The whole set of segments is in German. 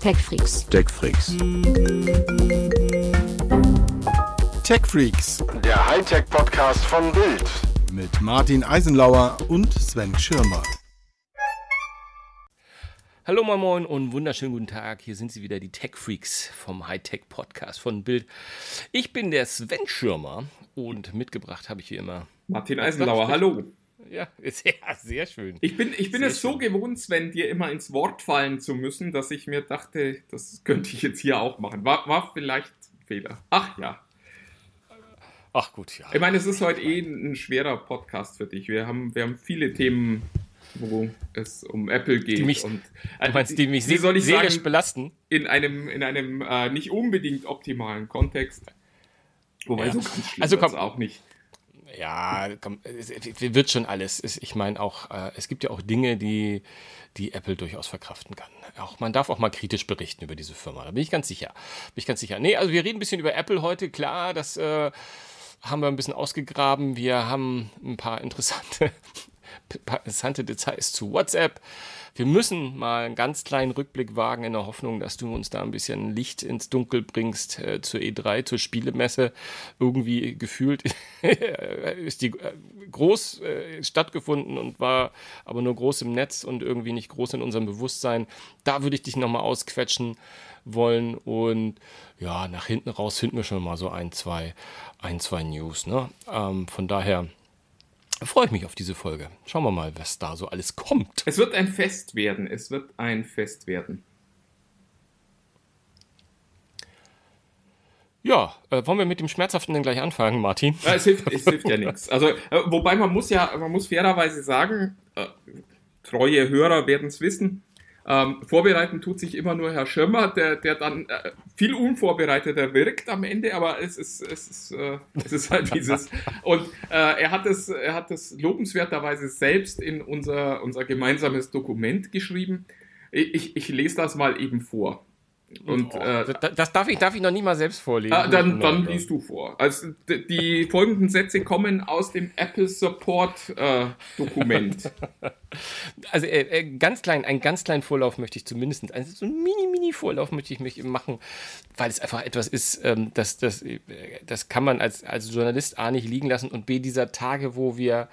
TechFreaks. TechFreaks. TechFreaks Der Hightech-Podcast von Bild. mit Martin Eisenlauer und Sven Schirmer. Hallo moin moin und wunderschönen guten Tag. Hier sind sie wieder, die Tech Freaks vom Hightech Podcast von Bild. Ich bin der Sven Schirmer und mitgebracht habe ich wie immer. Martin Eisenlauer, hallo. Ja, sehr, sehr schön. Ich bin, ich bin Sehr es so schön. gewohnt, Sven, dir immer ins Wort fallen zu müssen, dass ich mir dachte, das könnte ich jetzt hier auch machen. War, war vielleicht ein Fehler. Ach ja. Ach gut, ja. Ich meine, es ist heute eh ein schwerer Podcast für dich. Wir haben, wir haben viele Themen, wo es um Apple geht. Die mich- und, Du meinst, die mich wie soll ich sagen, belasten? in einem, in einem äh, nicht unbedingt optimalen Kontext. Wobei Ja. so ganz schlimm Also komm. auch nicht. Ja, komm, es es wird schon alles. Es- Ich meine auch, äh, es gibt ja auch Dinge, die, die Apple durchaus verkraften kann. Auch, man darf auch mal kritisch berichten über diese Firma. Da bin ich ganz sicher. Bin ich ganz sicher. Nee, also wir reden ein bisschen über Apple heute. Klar, das äh, haben wir ein bisschen ausgegraben. Wir haben ein paar interessante, paar interessante Details zu WhatsApp. Wir müssen mal einen ganz kleinen Rückblick wagen in der Hoffnung, dass du uns da ein bisschen Licht ins Dunkel bringst äh, zur E3, zur Spielemesse. Irgendwie gefühlt ist die äh, groß äh, stattgefunden und war aber nur groß im Netz und irgendwie nicht groß in unserem Bewusstsein. Da würde ich dich nochmal ausquetschen wollen und ja, nach hinten raus finden wir schon mal so ein, zwei, ein, zwei News. Ne? Ähm, von daher freue ich mich auf diese Folge. Schauen wir mal, was da so alles kommt. Es wird ein Fest werden. Es wird ein Fest werden. Ja, äh, wollen wir mit dem Schmerzhaften denn gleich anfangen, Martin? Ja, es, hilft, es hilft ja nichts. Also, äh, wobei man muss ja, man muss fairerweise sagen, äh, treue Hörer werden es wissen, ähm, vorbereiten tut sich immer nur Herr Schirmer, der, der dann äh, viel unvorbereiteter wirkt am Ende, aber es ist, es ist, äh, es ist halt dieses. Und äh, er hat es, er hat es lobenswerterweise selbst in unser, unser gemeinsames Dokument geschrieben. Ich, ich, ich lese das mal eben vor. Und äh, Das, darf, ich, darf ich noch nie mal selbst vorlesen. Ah, dann, dann liest du vor. Also die folgenden Sätze kommen aus dem Apple Support äh, Dokument. Also äh, äh, ganz klein, einen ganz kleinen Vorlauf möchte ich zumindest, also so einen mini-mini-Vorlauf möchte ich mich machen, weil es einfach etwas ist, ähm, das, das, äh, das kann man als, als Journalist A nicht liegen lassen und B dieser Tage, wo wir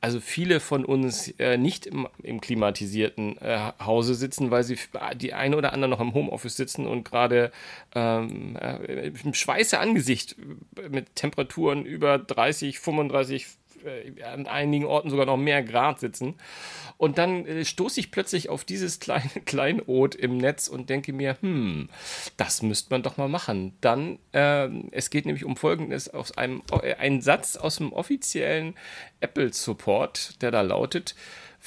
also viele von uns äh, nicht im, im klimatisierten äh, Hause sitzen, weil sie f- die eine oder andere noch im Homeoffice sitzen und gerade ähm, äh, im Schweiße Angesicht äh, mit Temperaturen über 30, 35 äh, an einigen Orten sogar noch mehr Grad sitzen. Und dann äh, stoße ich plötzlich auf dieses kleine Kleinod im Netz und denke mir, hm, das müsste man doch mal machen. Dann, ähm, es geht nämlich um Folgendes aus einem, äh, ein Satz aus dem offiziellen Apple-Support, der da lautet,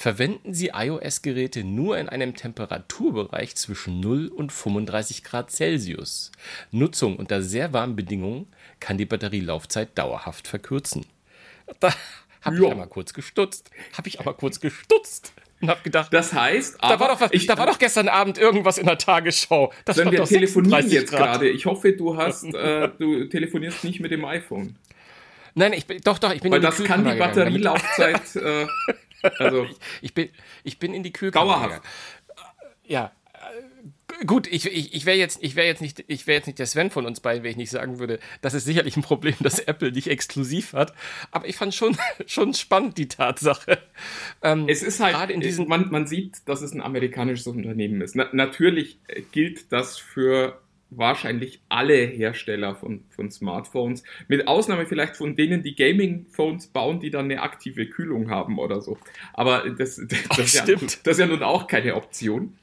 Verwenden Sie iOS-Geräte nur in einem Temperaturbereich zwischen 0 und 35 Grad Celsius. Nutzung unter sehr warmen Bedingungen kann die Batterielaufzeit dauerhaft verkürzen. Da habe ich einmal kurz gestutzt. Habe ich aber kurz gestutzt und habe gedacht, Das heißt, da, war doch was, ich, da war doch gestern Abend irgendwas in der Tagesschau. Das wenn wir telefonieren 36 jetzt gerade. Ich hoffe, du hast, äh, du telefonierst nicht mit dem iPhone. Nein, ich bin, doch, doch, ich bin Weil in die das kann die Batterielaufzeit, äh, also Ich bin, ich bin in die Kühlkammer dauerhaft. Ja. Gut, ich, ich, ich wäre jetzt, ich wär jetzt, nicht- ich wär jetzt nicht der Sven von uns beiden, wenn ich nicht sagen würde, das ist sicherlich ein Problem, das Apple nicht exklusiv hat. Aber ich fand schon, schon spannend die Tatsache. Ähm, Es ist halt, in diesen, man, man sieht, dass es ein amerikanisches Unternehmen ist. Na, natürlich gilt das für wahrscheinlich alle Hersteller von, von Smartphones, mit Ausnahme vielleicht von denen, die Gaming-Phones bauen, die dann eine aktive Kühlung haben oder so. Aber das, das, das, ist, ja, stimmt. das ist ja nun auch keine Option,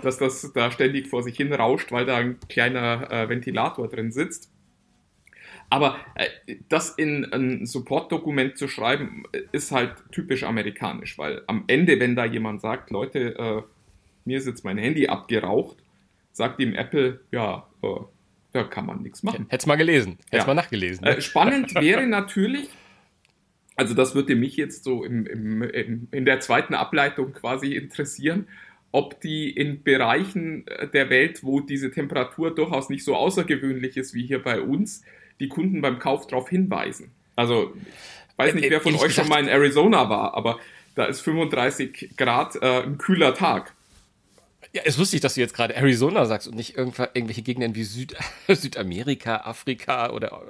dass das da ständig vor sich hin rauscht, weil da ein kleiner äh, Ventilator drin sitzt. Aber äh, das in ein Support-Dokument zu schreiben, äh, ist halt typisch amerikanisch, weil am Ende, wenn da jemand sagt, Leute, äh, mir ist jetzt mein Handy abgeraucht, sagt ihm Apple, ja, äh, da kann man nichts machen. hätt's mal gelesen, hätt's Ja. mal nachgelesen. ne? Spannend wäre natürlich, also das würde mich jetzt so im, im, im, in der zweiten Ableitung quasi interessieren, ob die in Bereichen äh, der Welt, wo diese Temperatur durchaus nicht so außergewöhnlich ist wie hier bei uns, die Kunden beim Kauf darauf hinweisen. Also, ich weiß nicht, wer von euch schon mal in Arizona war, aber da ist 35 Grad äh, ein kühler Tag. Ja, es ist lustig, dass du jetzt gerade Arizona sagst und nicht irgendwelche Gegenden wie Süd Südamerika, Afrika oder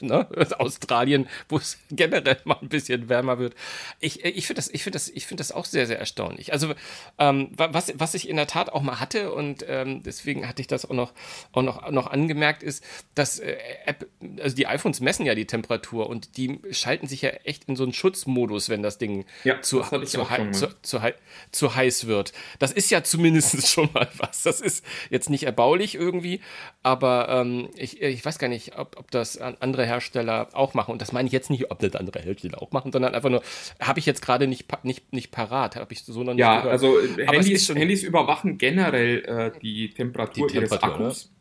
ne, Australien, wo es generell mal ein bisschen wärmer wird. Ich, ich finde das, ich finde das, ich finde das auch sehr, sehr erstaunlich. Also ähm, was, was ich in der Tat auch mal hatte und ähm, deswegen hatte ich das auch noch, auch noch, noch angemerkt, ist, dass äh, App, also die iPhones messen ja die Temperatur und die schalten sich ja echt in so einen Schutzmodus, wenn das Ding ja, zu, das zu, zu, zu, zu heiß wird. Das ist ja zumindest schon mal was. Das ist jetzt nicht erbaulich irgendwie, aber ähm, ich, ich weiß gar nicht, ob, ob das andere Hersteller auch machen. Und das meine ich jetzt nicht, ob das andere Hersteller auch machen, sondern einfach nur, habe ich jetzt gerade nicht, nicht, nicht parat, habe ich so noch nicht Ja, gehört. also Handys, Handys überwachen generell äh, die Temperatur, die Temperatur ihres Akkus.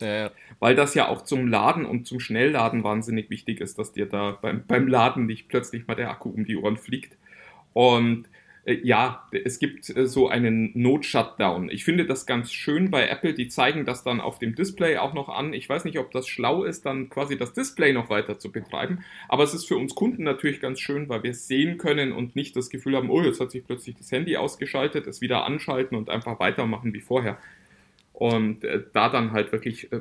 Ja, ja. Weil das ja auch zum Laden und zum Schnellladen wahnsinnig wichtig ist, dass dir da beim, beim Laden nicht plötzlich mal der Akku um die Ohren fliegt. Und äh, ja, es gibt äh, so einen Not-Shutdown. Ich finde das ganz schön bei Apple. Die zeigen das dann auf dem Display auch noch an. Ich weiß nicht, ob das schlau ist, dann quasi das Display noch weiter zu betreiben. Aber es ist für uns Kunden natürlich ganz schön, weil wir es sehen können und nicht das Gefühl haben, oh, jetzt hat sich plötzlich das Handy ausgeschaltet, es wieder anschalten und einfach weitermachen wie vorher. Und äh, da dann halt wirklich äh,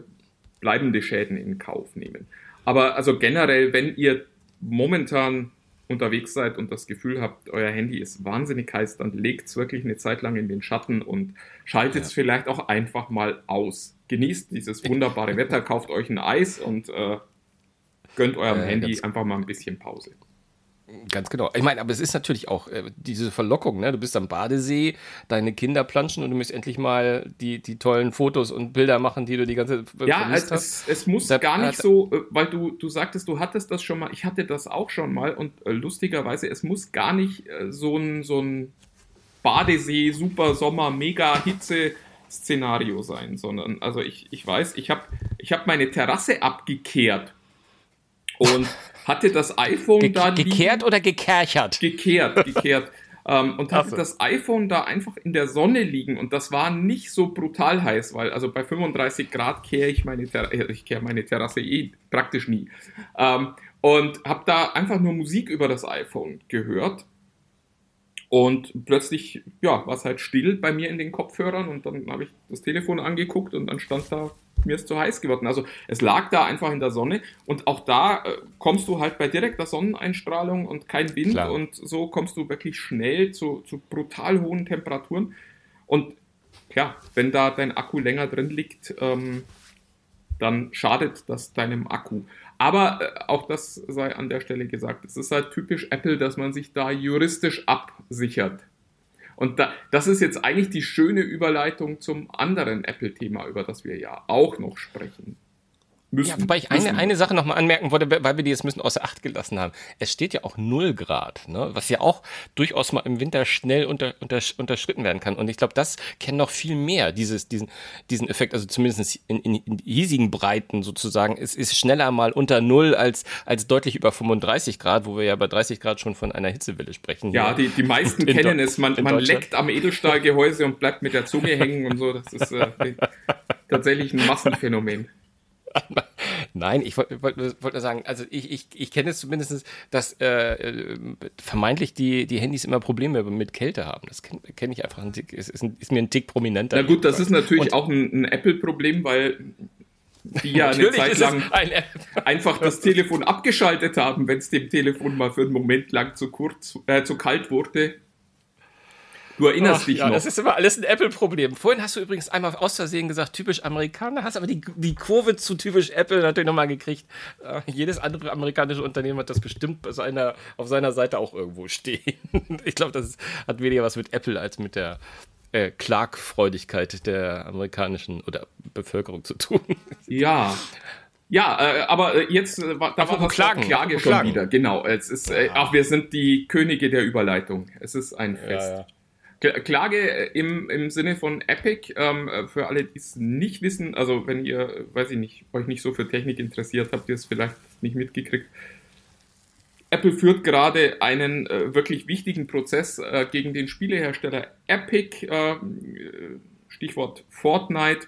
bleibende Schäden in Kauf nehmen. Aber also generell, wenn ihr momentan unterwegs seid und das Gefühl habt, euer Handy ist wahnsinnig heiß, dann legt es wirklich eine Zeit lang in den Schatten und schaltet es ja. vielleicht auch einfach mal aus. Genießt dieses wunderbare Wetter, kauft euch ein Eis und äh, gönnt eurem äh, Handy einfach mal ein bisschen Pause. Ganz genau. Ich meine, aber es ist natürlich auch äh, diese Verlockung, ne? Du bist am Badesee, deine Kinder planschen und du musst endlich mal die, die tollen Fotos und Bilder machen, die du die ganze Zeit Ja, es, es, es, muss da, gar nicht so, äh, weil du, du sagtest, du hattest das schon mal, ich hatte das auch schon mal und äh, lustigerweise, es muss gar nicht äh, so ein, so ein Badesee, Super Sommer, Mega Hitze Szenario sein, sondern also ich, ich weiß, ich habe ich hab meine Terrasse abgekehrt und hatte das iPhone Ge da gekehrt oder gekerchert? Gekehrt, gekehrt. ähm, und hatte so. das iPhone da einfach in der Sonne liegen und das war nicht so brutal heiß, weil also bei 35 Grad kehre ich meine Ter äh, ich kehre meine Terrasse eh praktisch nie. Ähm, und habe da einfach nur Musik über das iPhone gehört und plötzlich, ja, war es halt still bei mir in den Kopfhörern und dann habe ich das Telefon angeguckt und dann stand da, mir ist zu heiß geworden. Also es lag da einfach in der Sonne und auch da äh, kommst du halt bei direkter Sonneneinstrahlung und kein Wind Klar. und so kommst du wirklich schnell zu, zu brutal hohen Temperaturen. Und ja, wenn da dein Akku länger drin liegt, ähm, dann schadet das deinem Akku. Aber äh, auch das sei an der Stelle gesagt. Es ist halt typisch Apple, dass man sich da juristisch absichert. Und da, das ist jetzt eigentlich die schöne Überleitung zum anderen Apple-Thema, über das wir ja auch noch sprechen. Müssen, ja, wobei ich eine, eine Sache nochmal anmerken wollte, weil wir die jetzt ein bisschen außer Acht gelassen haben. Es steht ja auch 0 Grad, ne? was ja auch durchaus mal im Winter schnell unter, unter, unterschritten werden kann. Und ich glaube, das kennen noch viel mehr, dieses, diesen, diesen Effekt, also zumindest in, in, in hiesigen Breiten sozusagen. Es ist schneller mal unter 0 als, als deutlich über 35 Grad, wo wir ja bei 30 Grad schon von einer Hitzewelle sprechen. Ja, die, die meisten kennen es. Man, man leckt am Edelstahlgehäuse und bleibt mit der Zunge hängen und so. Das ist äh, tatsächlich ein Massenphänomen. Nein, ich wollte wollt, wollt nur sagen, also ich, ich, ich kenne es zumindest, dass äh, äh, vermeintlich die, die Handys immer Probleme mit Kälte haben. Das kenne kenn ich einfach. Ist, ist, ist, mir ein Tick prominenter. Na gut, das ist natürlich Und, auch ein, ein Apple-Problem, weil die ja eine Zeit lang ein einfach das Telefon abgeschaltet haben, wenn es dem Telefon mal für einen Moment lang zu kurz, äh, zu kalt wurde Du erinnerst Ach, dich ja, noch. Das ist immer alles ein Apple-Problem. Vorhin hast du übrigens einmal aus Versehen gesagt, typisch Amerikaner, hast aber die, die Kurve zu typisch Apple natürlich nochmal gekriegt. Äh, jedes andere amerikanische Unternehmen hat das bestimmt seiner, auf seiner Seite auch irgendwo stehen. ich glaube, das hat weniger was mit Apple als mit der äh, Klagfreudigkeit der amerikanischen oder Bevölkerung zu tun. ja. Ja, äh, aber jetzt äh, da war das Klagen, Klage schon Klagen. wieder. Genau, es ist äh, ach, wir sind die Könige der Überleitung. Es ist ein Fest. Ja, ja. Klage im, im Sinne von Epic, ähm, für alle, die es nicht wissen, also wenn ihr, weiß ich nicht, euch nicht so für Technik interessiert, habt ihr es vielleicht nicht mitgekriegt. Apple führt gerade einen äh, wirklich wichtigen Prozess äh, gegen den Spielehersteller Epic, äh, Stichwort Fortnite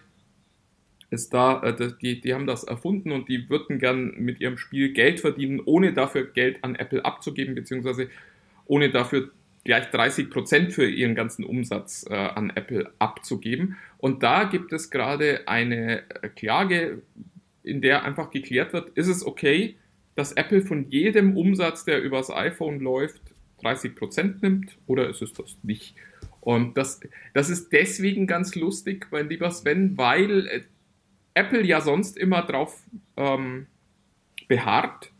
ist da, äh, die, die haben das erfunden und die würden gern mit ihrem Spiel Geld verdienen, ohne dafür Geld an Apple abzugeben, beziehungsweise ohne dafür gleich 30 Prozent für ihren ganzen Umsatz äh, an Apple abzugeben. Und da gibt es gerade eine Klage, in der einfach geklärt wird, ist es okay, dass Apple von jedem Umsatz, der übers iPhone läuft, 30 Prozent nimmt oder ist es das nicht? Und das, das ist deswegen ganz lustig, mein lieber Sven, weil äh, Apple ja sonst immer drauf ähm, beharrt,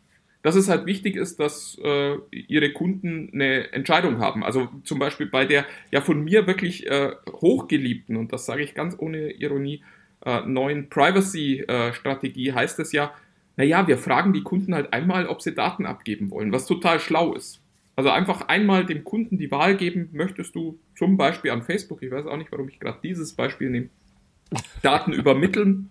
dass es halt wichtig ist, dass äh, ihre Kunden eine Entscheidung haben. Also zum Beispiel bei der ja von mir wirklich äh, hochgeliebten, und das sage ich ganz ohne Ironie, äh, neuen Privacy-Strategie heißt es ja, naja, wir fragen die Kunden halt einmal, ob sie Daten abgeben wollen, was total schlau ist. Also einfach einmal dem Kunden die Wahl geben, möchtest du zum Beispiel an Facebook, ich weiß auch nicht, warum ich gerade dieses Beispiel nehme, Daten übermitteln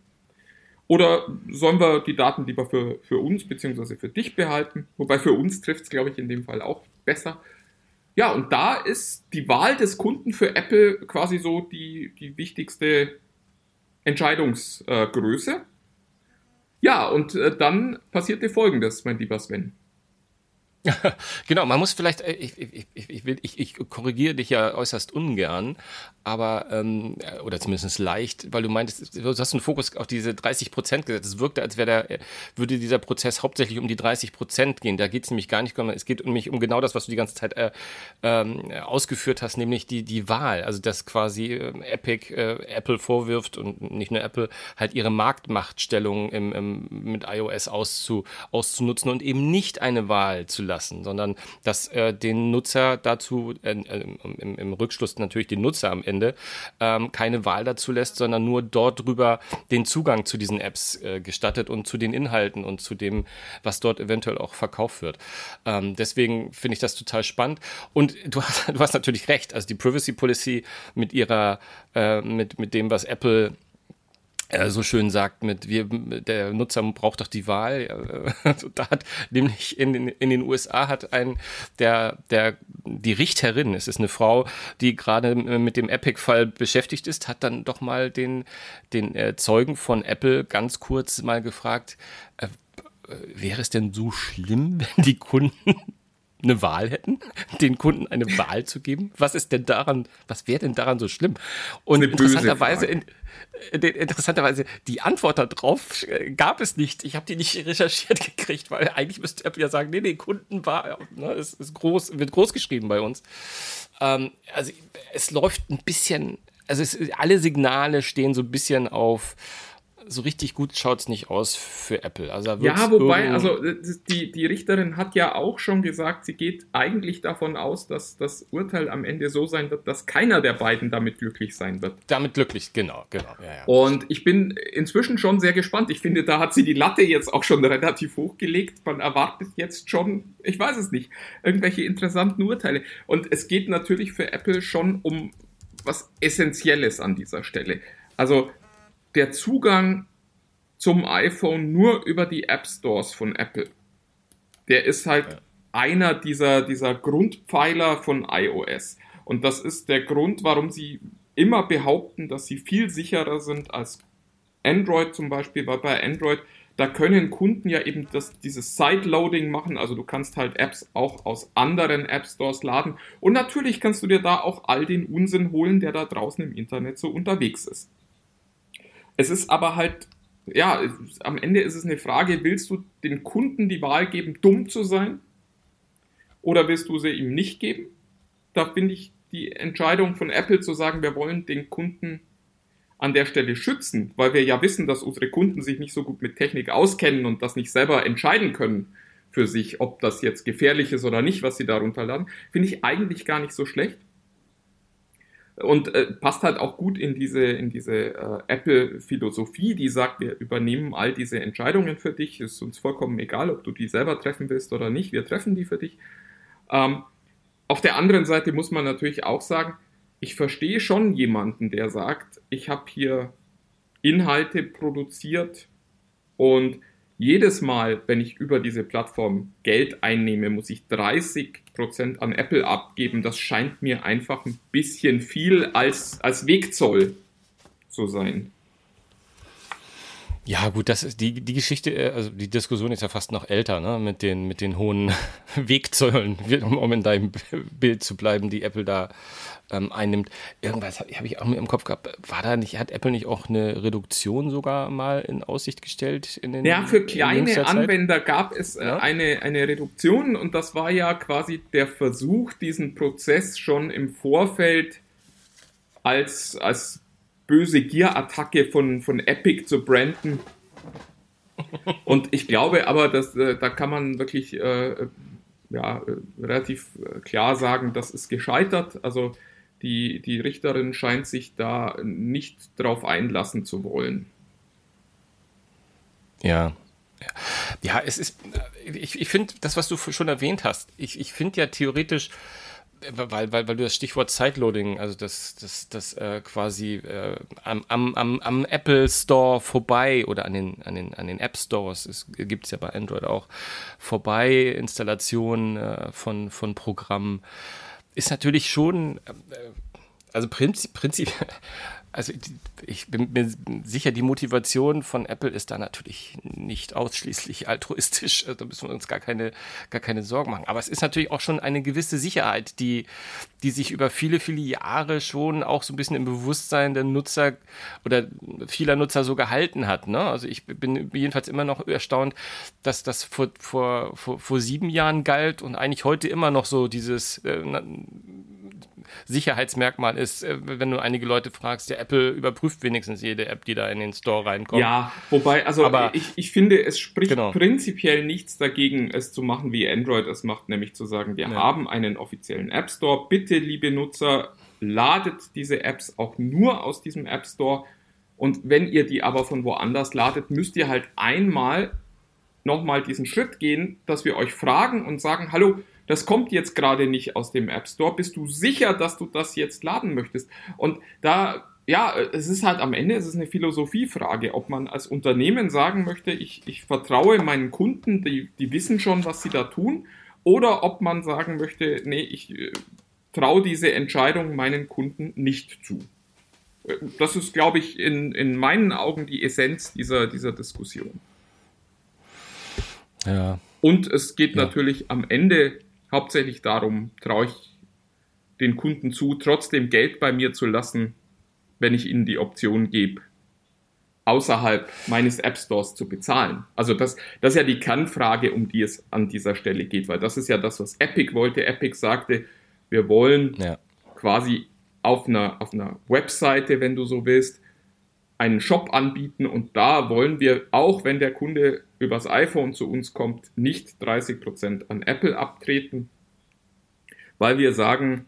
oder sollen wir die Daten lieber für, für uns bzw. für dich behalten? Wobei für uns trifft es, glaube ich, in dem Fall auch besser. Ja, und da ist die Wahl des Kunden für Apple quasi so die, die wichtigste Entscheidungsgröße. ja, und äh, dann passierte Folgendes, mein lieber Sven. genau, man muss vielleicht, äh, ich, ich, ich, will, ich, ich korrigiere dich ja äußerst ungern, aber, ähm, oder zumindest leicht, weil du meintest, du hast einen Fokus auf diese 30 Prozent gesetzt. Es wirkte, als der, würde dieser Prozess hauptsächlich um die 30 Prozent gehen. Da geht es nämlich gar nicht, es geht mich um genau das, was du die ganze Zeit äh, ähm, ausgeführt hast, nämlich die, die Wahl. Also, dass quasi äh, Epic äh, Apple vorwirft und nicht nur Apple, halt ihre Marktmachtstellung im, im, mit iOS auszu, auszunutzen und eben nicht eine Wahl zu lassen, sondern dass äh, den Nutzer dazu, äh, äh, im, im, Rückschluss natürlich den Nutzer am Ende, ähm, keine Wahl dazu lässt, sondern nur dort drüber den Zugang zu diesen Apps äh, gestattet und zu den Inhalten und zu dem, was dort eventuell auch verkauft wird. Ähm, deswegen finde ich das total spannend. Und du hast, du hast natürlich recht, also die Privacy Policy mit ihrer, äh, mit, mit dem, was Apple so schön sagt mit wir der Nutzer braucht doch die Wahl also da hat nämlich in den, in den USA hat ein der der die Richterin es ist eine Frau die gerade mit dem Epic Fall beschäftigt ist hat dann doch mal den den äh, Zeugen von Apple ganz kurz mal gefragt äh, wäre es denn so schlimm wenn die Kunden eine Wahl hätten, den Kunden eine Wahl zu geben? Was ist denn daran, was wäre denn daran so schlimm? Und interessanterweise, in, interessanterweise, die Antwort darauf äh, gab es nicht. Ich habe die nicht recherchiert gekriegt, weil eigentlich müsste Apple ja sagen, nee, nee, Kundenwahl, ne, ist, ist groß, wird groß geschrieben bei uns. Ähm, also es läuft ein bisschen, also es, alle Signale stehen so ein bisschen auf, so richtig gut schaut es nicht aus für Apple. Also ja, wobei, also äh, die, die Richterin hat ja auch schon gesagt, sie geht eigentlich davon aus, dass das Urteil am Ende so sein wird, dass keiner der beiden damit glücklich sein wird. Damit glücklich, genau, genau. Ja, ja. Und ich bin inzwischen schon sehr gespannt. Ich finde, da hat sie die Latte jetzt auch schon relativ hochgelegt. Man erwartet jetzt schon, ich weiß es nicht, irgendwelche interessanten Urteile. Und es geht natürlich für Apple schon um was Essentielles an dieser Stelle. Also der Zugang zum iPhone nur über die App Stores von Apple. Der ist halt ja. einer dieser, dieser Grundpfeiler von iOS. Und das ist der Grund, warum sie immer behaupten, dass sie viel sicherer sind als Android zum Beispiel, weil bei Android, da können Kunden ja eben das, dieses Sideloading machen, also du kannst halt Apps auch aus anderen App Stores laden und natürlich kannst du dir da auch all den Unsinn holen, der da draußen im Internet so unterwegs ist. Es ist aber halt, ja, am Ende ist es eine Frage, willst du den Kunden die Wahl geben, dumm zu sein? Oder willst du sie ihm nicht geben? Da finde ich die Entscheidung von Apple zu sagen, wir wollen den Kunden an der Stelle schützen, weil wir ja wissen, dass unsere Kunden sich nicht so gut mit Technik auskennen und das nicht selber entscheiden können für sich, ob das jetzt gefährlich ist oder nicht, was sie darunter laden, finde ich eigentlich gar nicht so schlecht und äh, passt halt auch gut in diese, in diese äh, Apple-Philosophie, die sagt, wir übernehmen all diese Entscheidungen für dich, ist uns vollkommen egal, ob du die selber treffen willst oder nicht, wir treffen die für dich. Ähm, auf der anderen Seite muss man natürlich auch sagen, ich verstehe schon jemanden, der sagt, ich habe hier Inhalte produziert und jedes Mal, wenn ich über diese Plattform Geld einnehme, muss ich 30% an Apple abgeben. Das scheint mir einfach ein bisschen viel als, als Wegzoll zu sein. Ja, gut, das ist die, die Geschichte, äh, also die Diskussion ist ja fast noch älter, ne, mit den, mit den hohen Wegzöllen, um in deinem Bild zu bleiben, die Apple da ähm, einnimmt. Irgendwas habe hab ich auch mir im Kopf gehabt. War da nicht, hat Apple nicht auch eine Reduktion sogar mal in Aussicht gestellt? In den, ja, für kleine Anwender gab es äh, ja? eine, eine Reduktion und das war ja quasi der Versuch, diesen Prozess schon im Vorfeld als, als böse Gierattacke von, von Epic zu branden. Und ich glaube aber, dass äh, da kann man wirklich äh, ja, äh, relativ äh, klar sagen, das ist gescheitert. Also die, die Richterin scheint sich da nicht drauf einlassen zu wollen. Ja. Ja, es ist, äh, ich, ich finde das, was du schon erwähnt hast, ich, ich finde ja theoretisch, weil, weil, weil du das Stichwort Sideloading, also das, das, das äh, quasi äh, am, am, am Apple Store vorbei oder an den, an den, an den App Stores, es gibt es ja bei Android auch, vorbei Installation äh, von, von Programmen, ist natürlich schon, äh, also Prinzip, Prinzip also ich bin mir sicher, die Motivation von Apple ist da natürlich nicht ausschließlich altruistisch. Da müssen wir uns gar keine, gar keine Sorgen machen. Aber es ist natürlich auch schon eine gewisse Sicherheit, die, die sich über viele, viele Jahre schon auch so ein bisschen im Bewusstsein der Nutzer oder vieler Nutzer so gehalten hat. Ne? Also ich bin jedenfalls immer noch erstaunt, dass das vor, vor, vor, vor sieben Jahren galt und eigentlich heute immer noch so dieses äh, Sicherheitsmerkmal ist, äh, wenn du einige Leute fragst, der Apple überprüft wenigstens jede App, die da in den Store reinkommt. Ja, wobei, also Aber, ich, ich finde, es spricht genau. prinzipiell nichts dagegen, es zu machen, wie Android es macht, nämlich zu sagen, wir ja. haben einen offiziellen App Store. Bitte, liebe Nutzer, ladet diese Apps auch nur aus diesem App Store. Und wenn ihr die aber von woanders ladet, müsst ihr halt einmal nochmal diesen Schritt gehen, dass wir euch fragen und sagen, hallo, das kommt jetzt gerade nicht aus dem App Store. Bist du sicher, dass du das jetzt laden möchtest? Und da, ja, es ist halt am Ende, es ist eine Philosophiefrage, ob man als Unternehmen sagen möchte, ich, ich vertraue meinen Kunden, die, die wissen schon, was sie da tun, oder ob man sagen möchte, nee, ich äh, traue diese Entscheidung meinen Kunden nicht zu. Äh, das ist, glaube ich, in, in meinen Augen die Essenz dieser, dieser Diskussion. Ja. Und es geht ja. natürlich am Ende hauptsächlich darum, traue ich den Kunden zu, trotzdem Geld bei mir zu lassen, wenn ich ihnen die Option gebe, außerhalb meines App Stores zu bezahlen. Also das, das ist ja die Kernfrage, um die es an dieser Stelle geht, weil das ist ja das, was Epic wollte. Epic sagte, wir wollen ja. quasi auf einer, auf einer Webseite, wenn du so willst, einen Shop anbieten und da wollen wir, auch wenn der Kunde übers iPhone zu uns kommt, nicht 30% an Apple abtreten, weil wir sagen,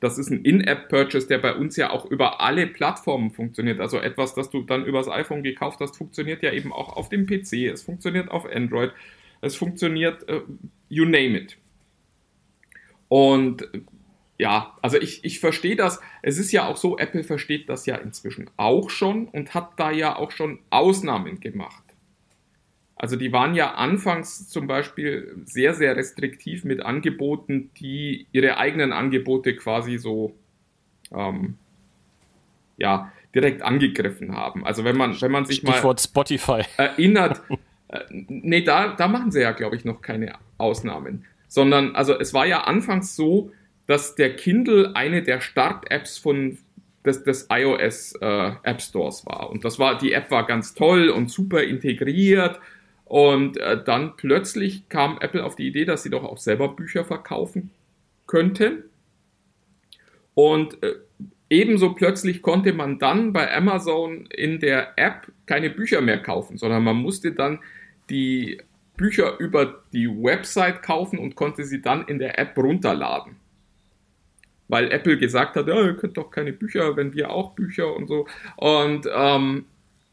das ist ein In-App-Purchase, der bei uns ja auch über alle Plattformen funktioniert. Also etwas, das du dann übers iPhone gekauft hast, funktioniert ja eben auch auf dem PC, es funktioniert auf Android, es funktioniert, uh, you name it. Und ja, also ich, ich verstehe das. Es ist ja auch so, Apple versteht das ja inzwischen auch schon und hat da ja auch schon Ausnahmen gemacht. Also die waren ja anfangs zum Beispiel sehr, sehr restriktiv mit Angeboten, die ihre eigenen Angebote quasi so ähm, ja, direkt angegriffen haben. Also wenn man, wenn man sich Stichwort mal Spotify. erinnert, äh, nee, da, da machen sie ja, glaube ich, noch keine Ausnahmen. Sondern, also es war ja anfangs so, dass der Kindle eine der Start-Apps von des, des iOS äh, App Stores war. Und das war, die App war ganz toll und super integriert. Und äh, dann plötzlich kam Apple auf die Idee, dass sie doch auch selber Bücher verkaufen könnten. Und äh, ebenso plötzlich konnte man dann bei Amazon in der App keine Bücher mehr kaufen, sondern man musste dann die Bücher über die Website kaufen und konnte sie dann in der App runterladen weil Apple gesagt hat, ja, ihr könnt doch keine Bücher, wenn wir auch Bücher und so. Und ähm,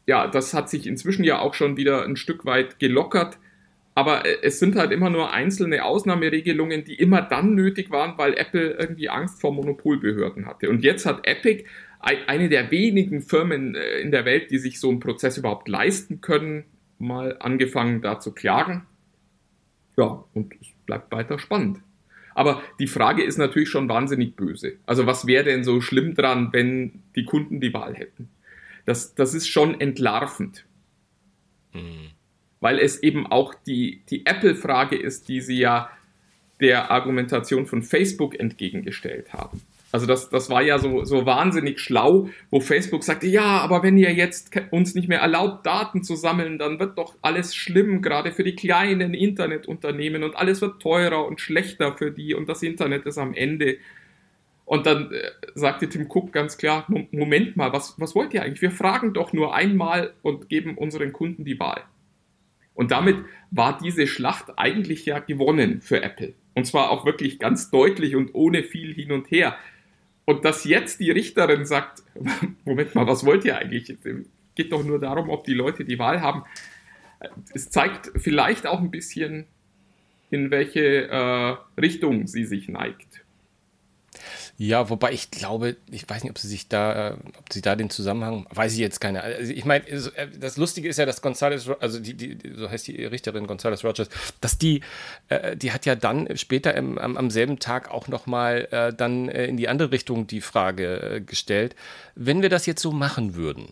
ja, das hat sich inzwischen ja auch schon wieder ein Stück weit gelockert. Aber äh, es sind halt immer nur einzelne Ausnahmeregelungen, die immer dann nötig waren, weil Apple irgendwie Angst vor Monopolbehörden hatte. Und jetzt hat Epic, eine der wenigen Firmen äh, in der Welt, die sich so einen Prozess überhaupt leisten können, mal angefangen da zu klagen. Ja, und es bleibt weiter spannend. Aber die Frage ist natürlich schon wahnsinnig böse. Also was wäre denn so schlimm dran, wenn die Kunden die Wahl hätten? Das, das ist schon entlarvend. Mhm. Weil es eben auch die, die Apple-Frage ist, die sie ja der Argumentation von Facebook entgegengestellt haben. Also das, das war ja so, so wahnsinnig schlau, wo Facebook sagte, ja, aber wenn ihr jetzt uns nicht mehr erlaubt, Daten zu sammeln, dann wird doch alles schlimm, gerade für die kleinen Internetunternehmen und alles wird teurer und schlechter für die und das Internet ist am Ende. Und dann äh, sagte Tim Cook ganz klar, Moment mal, was, was wollt ihr eigentlich? Wir fragen doch nur einmal und geben unseren Kunden die Wahl. Und damit war diese Schlacht eigentlich ja gewonnen für Apple. Und zwar auch wirklich ganz deutlich und ohne viel hin und her. Und dass jetzt die Richterin sagt, Moment mal, was wollt ihr eigentlich? Geht doch nur darum, ob die Leute die Wahl haben. Es zeigt vielleicht auch ein bisschen, in welche äh, Richtung sie sich neigt. Ja, wobei ich glaube, ich weiß nicht, ob sie sich da, äh, ob sie da den Zusammenhang, weiß ich jetzt keine. Also ich meine, äh, das Lustige ist ja, dass Gonzales, also die, die, so heißt die Richterin Gonzales Rogers, dass die, äh, die hat ja dann später im, am, am selben Tag auch nochmal dann in die andere Richtung die Frage gestellt, wenn wir das jetzt so machen würden,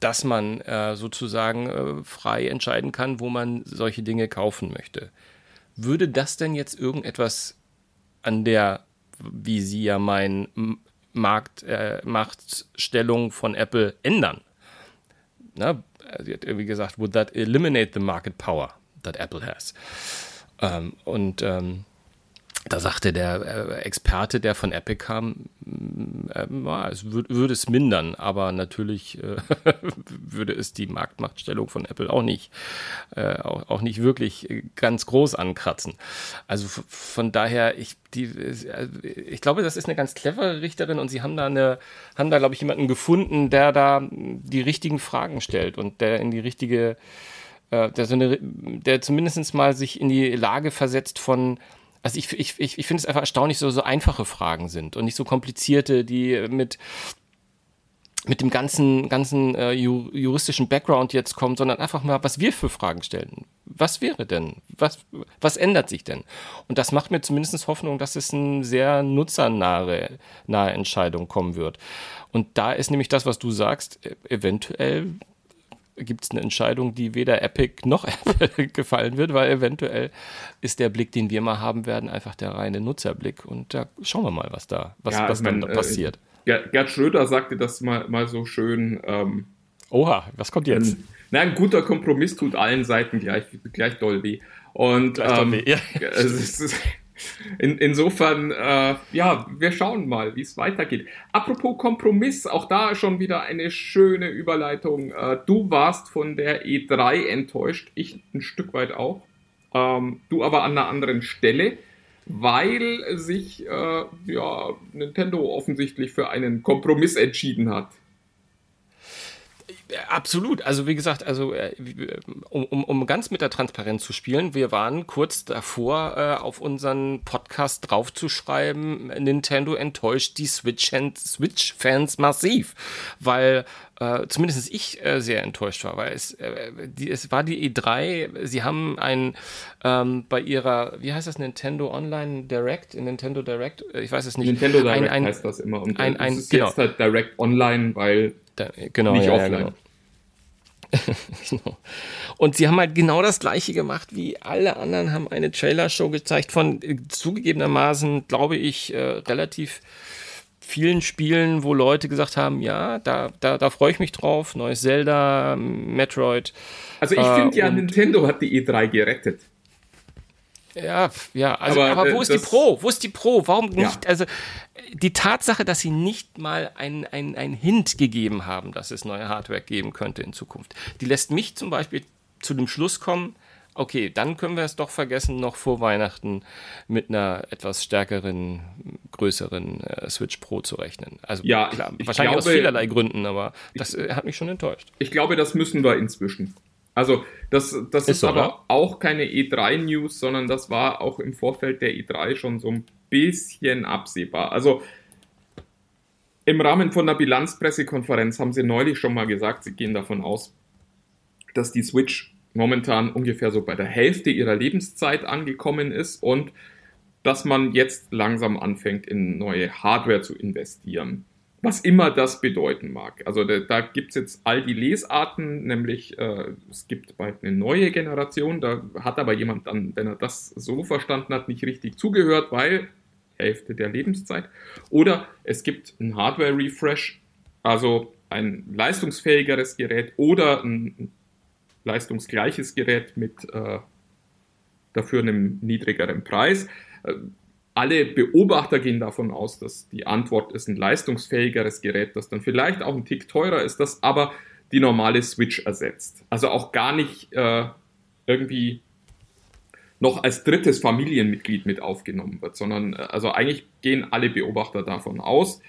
dass man sozusagen frei entscheiden kann, wo man solche Dinge kaufen möchte. Würde das denn jetzt irgendetwas an der wie sie ja meinen, Markt, äh, Machtstellung von Apple ändern. Na, sie hat irgendwie gesagt, would that eliminate the market power that Apple has? Ähm, und ähm, da sagte der äh, Experte, der von Epic kam, äh, es würd, würde es mindern, aber natürlich äh, würde es die Marktmachtstellung von Apple auch nicht, äh, auch, nicht wirklich ganz groß ankratzen. Also von daher, ich, die, ich glaube, das ist eine ganz clevere Richterin und sie haben da eine, haben da, glaube ich, jemanden gefunden, der da die richtigen Fragen stellt und der in die richtige, der, so eine, der zumindest mal sich in die Lage versetzt von also ich, ich, ich, ich finde es einfach erstaunlich, so, so einfache Fragen sind und nicht so komplizierte, die mit mit dem ganzen, ganzen äh, juristischen Background jetzt kommen, sondern einfach mal, was wir für Fragen stellen. Was wäre denn? Was, was ändert sich denn? Und das macht mir zumindest Hoffnung, dass es eine sehr nutzernahe nahe Entscheidung kommen wird. Und da ist nämlich das, was du sagst, e-, eventuell gibt es eine Entscheidung, die weder Epic noch Apple gefallen wird, weil eventuell ist der Blick, den wir mal haben werden, einfach der reine Nutzerblick. Und da schauen wir mal, was da, was, ja, was dann mein, passiert. Äh, Gerd Schröder sagte das mal, mal so schön. Ähm, Oha, was kommt jetzt? Ein, na, ein guter Kompromiss tut allen Seiten gleich, gleich doll weh. Und gleich ähm, doll weh, ja. es ist, in, insofern, äh, ja, wir schauen mal, wie es weitergeht. Apropos Kompromiss, auch da schon wieder eine schöne Überleitung. Äh, du warst von der E3 enttäuscht, ich ein Stück weit auch. Ähm, du aber an einer anderen Stelle, weil sich äh, ja, Nintendo offensichtlich für einen Kompromiss entschieden hat. Absolut. Also wie gesagt, also äh, um, um, um ganz mit der Transparenz zu spielen, wir waren kurz davor, äh, auf unseren Podcast draufzuschreiben, Nintendo enttäuscht die Switch-Fans Switch massiv, weil äh, zumindest ich äh, sehr enttäuscht war, weil es, äh, die, es war die E3, sie haben ein ähm, bei ihrer, wie heißt das, Nintendo Online Direct, Nintendo Direct, äh, ich weiß es nicht. Nintendo Direct ein, ein, heißt das immer und ein, ein, es ist genau. jetzt halt Direct Online, weil da, genau, nicht ja, offline. Ja, genau. genau. Und sie haben halt genau das gleiche gemacht wie alle anderen, haben eine Trailer-Show gezeigt von äh, zugegebenermaßen, glaube ich, äh, relativ vielen Spielen, wo Leute gesagt haben, ja, da, da, da freue ich mich drauf, neues Zelda, Metroid. Also ich finde äh, ja, Nintendo hat die E3 gerettet. Ja, ja, also, aber, aber wo äh, ist die Pro? Wo ist die Pro? Warum nicht? Ja. Also die Tatsache, dass sie nicht mal einen ein Hint gegeben haben, dass es neue Hardware geben könnte in Zukunft, die lässt mich zum Beispiel zu dem Schluss kommen, okay, dann können wir es doch vergessen, noch vor Weihnachten mit einer etwas stärkeren, größeren äh, Switch Pro zu rechnen. Also ja, klar, ich, ich wahrscheinlich glaube, aus vielerlei Gründen, aber das ich, äh, hat mich schon enttäuscht. Ich glaube, das müssen wir inzwischen. Also das, das ist, ist so, aber oder? auch keine E3-News, sondern das war auch im Vorfeld der E3 schon so ein bisschen absehbar. Also im Rahmen von der Bilanzpressekonferenz haben sie neulich schon mal gesagt, sie gehen davon aus, dass die Switch momentan ungefähr so bei der Hälfte ihrer Lebenszeit angekommen ist und dass man jetzt langsam anfängt, in neue Hardware zu investieren. was immer das bedeuten mag. Also da, da gibt es jetzt all die Lesarten, nämlich äh, es gibt bald eine neue Generation, da hat aber jemand dann, wenn er das so verstanden hat, nicht richtig zugehört, weil Hälfte der Lebenszeit. Oder es gibt ein Hardware-Refresh, also ein leistungsfähigeres Gerät oder ein leistungsgleiches Gerät mit äh, dafür einem niedrigeren Preis. Äh, alle Beobachter gehen davon aus, dass die Antwort ist ein leistungsfähigeres Gerät, das dann vielleicht auch ein Tick teurer ist, das aber die normale Switch ersetzt. Also auch gar nicht äh, irgendwie noch als drittes Familienmitglied mit aufgenommen wird, sondern äh, also eigentlich gehen alle Beobachter davon aus,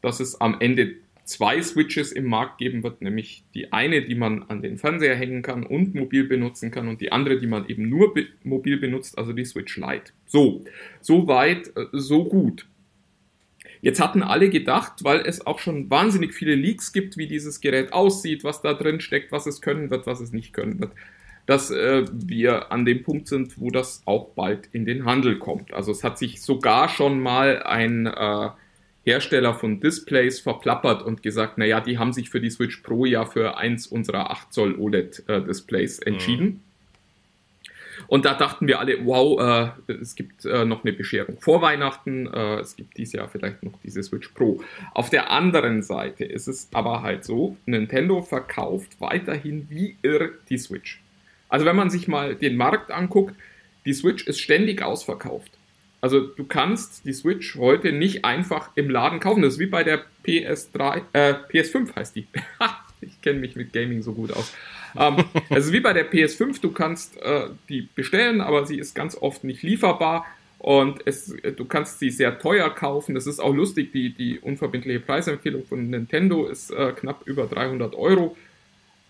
dass es am Ende zwei Switches im Markt geben wird, nämlich die eine, die man an den Fernseher hängen kann und mobil benutzen kann und die andere, die man eben nur be mobil benutzt, also die Switch Lite. So, so weit, äh, so gut. Jetzt hatten alle gedacht, weil es auch schon wahnsinnig viele Leaks gibt, wie dieses Gerät aussieht, was da drin steckt, was es können wird, was es nicht können wird, dass äh, wir an dem Punkt sind, wo das auch bald in den Handel kommt. Also es hat sich sogar schon mal ein äh, Hersteller von Displays verplappert und gesagt, naja, die haben sich für die Switch Pro ja für eins unserer 8 Zoll OLED-Displays äh, entschieden. Mhm. Und da dachten wir alle, wow, äh, es gibt äh, noch eine Bescherung vor Weihnachten, äh, es gibt dieses Jahr vielleicht noch diese Switch Pro. Auf der anderen Seite ist es aber halt so, Nintendo verkauft weiterhin wie irr die Switch. Also wenn man sich mal den Markt anguckt, die Switch ist ständig ausverkauft. Also du kannst die Switch heute nicht einfach im Laden kaufen. Das ist wie bei der PS3, äh, PS5 heißt die. ich kenne mich mit Gaming so gut aus. ähm, also wie bei der PS5, du kannst äh, die bestellen, aber sie ist ganz oft nicht lieferbar und es, du kannst sie sehr teuer kaufen. Das ist auch lustig, die, die unverbindliche Preisempfehlung von Nintendo ist äh, knapp über 300 Euro.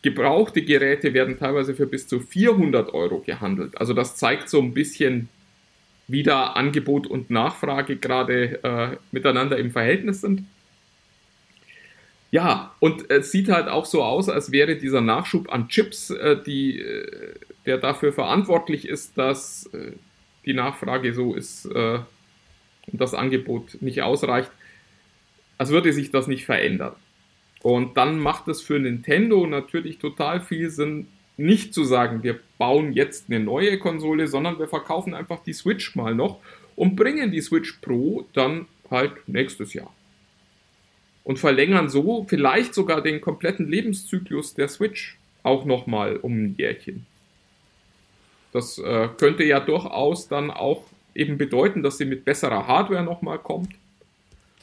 Gebrauchte Geräte werden teilweise für bis zu 400 Euro gehandelt. Also das zeigt so ein bisschen, wie da Angebot und Nachfrage gerade äh, miteinander im Verhältnis sind. Ja, und es sieht halt auch so aus, als wäre dieser Nachschub an Chips, äh, die, äh, der dafür verantwortlich ist, dass äh, die Nachfrage so ist äh, und das Angebot nicht ausreicht, als würde sich das nicht verändern. Und dann macht es für Nintendo natürlich total viel Sinn, nicht zu sagen, wir bauen jetzt eine neue Konsole, sondern wir verkaufen einfach die Switch mal noch und bringen die Switch Pro dann halt nächstes Jahr. Und verlängern so vielleicht sogar den kompletten Lebenszyklus der Switch auch nochmal um ein Jährchen. Das äh, könnte ja durchaus dann auch eben bedeuten, dass sie mit besserer Hardware nochmal kommt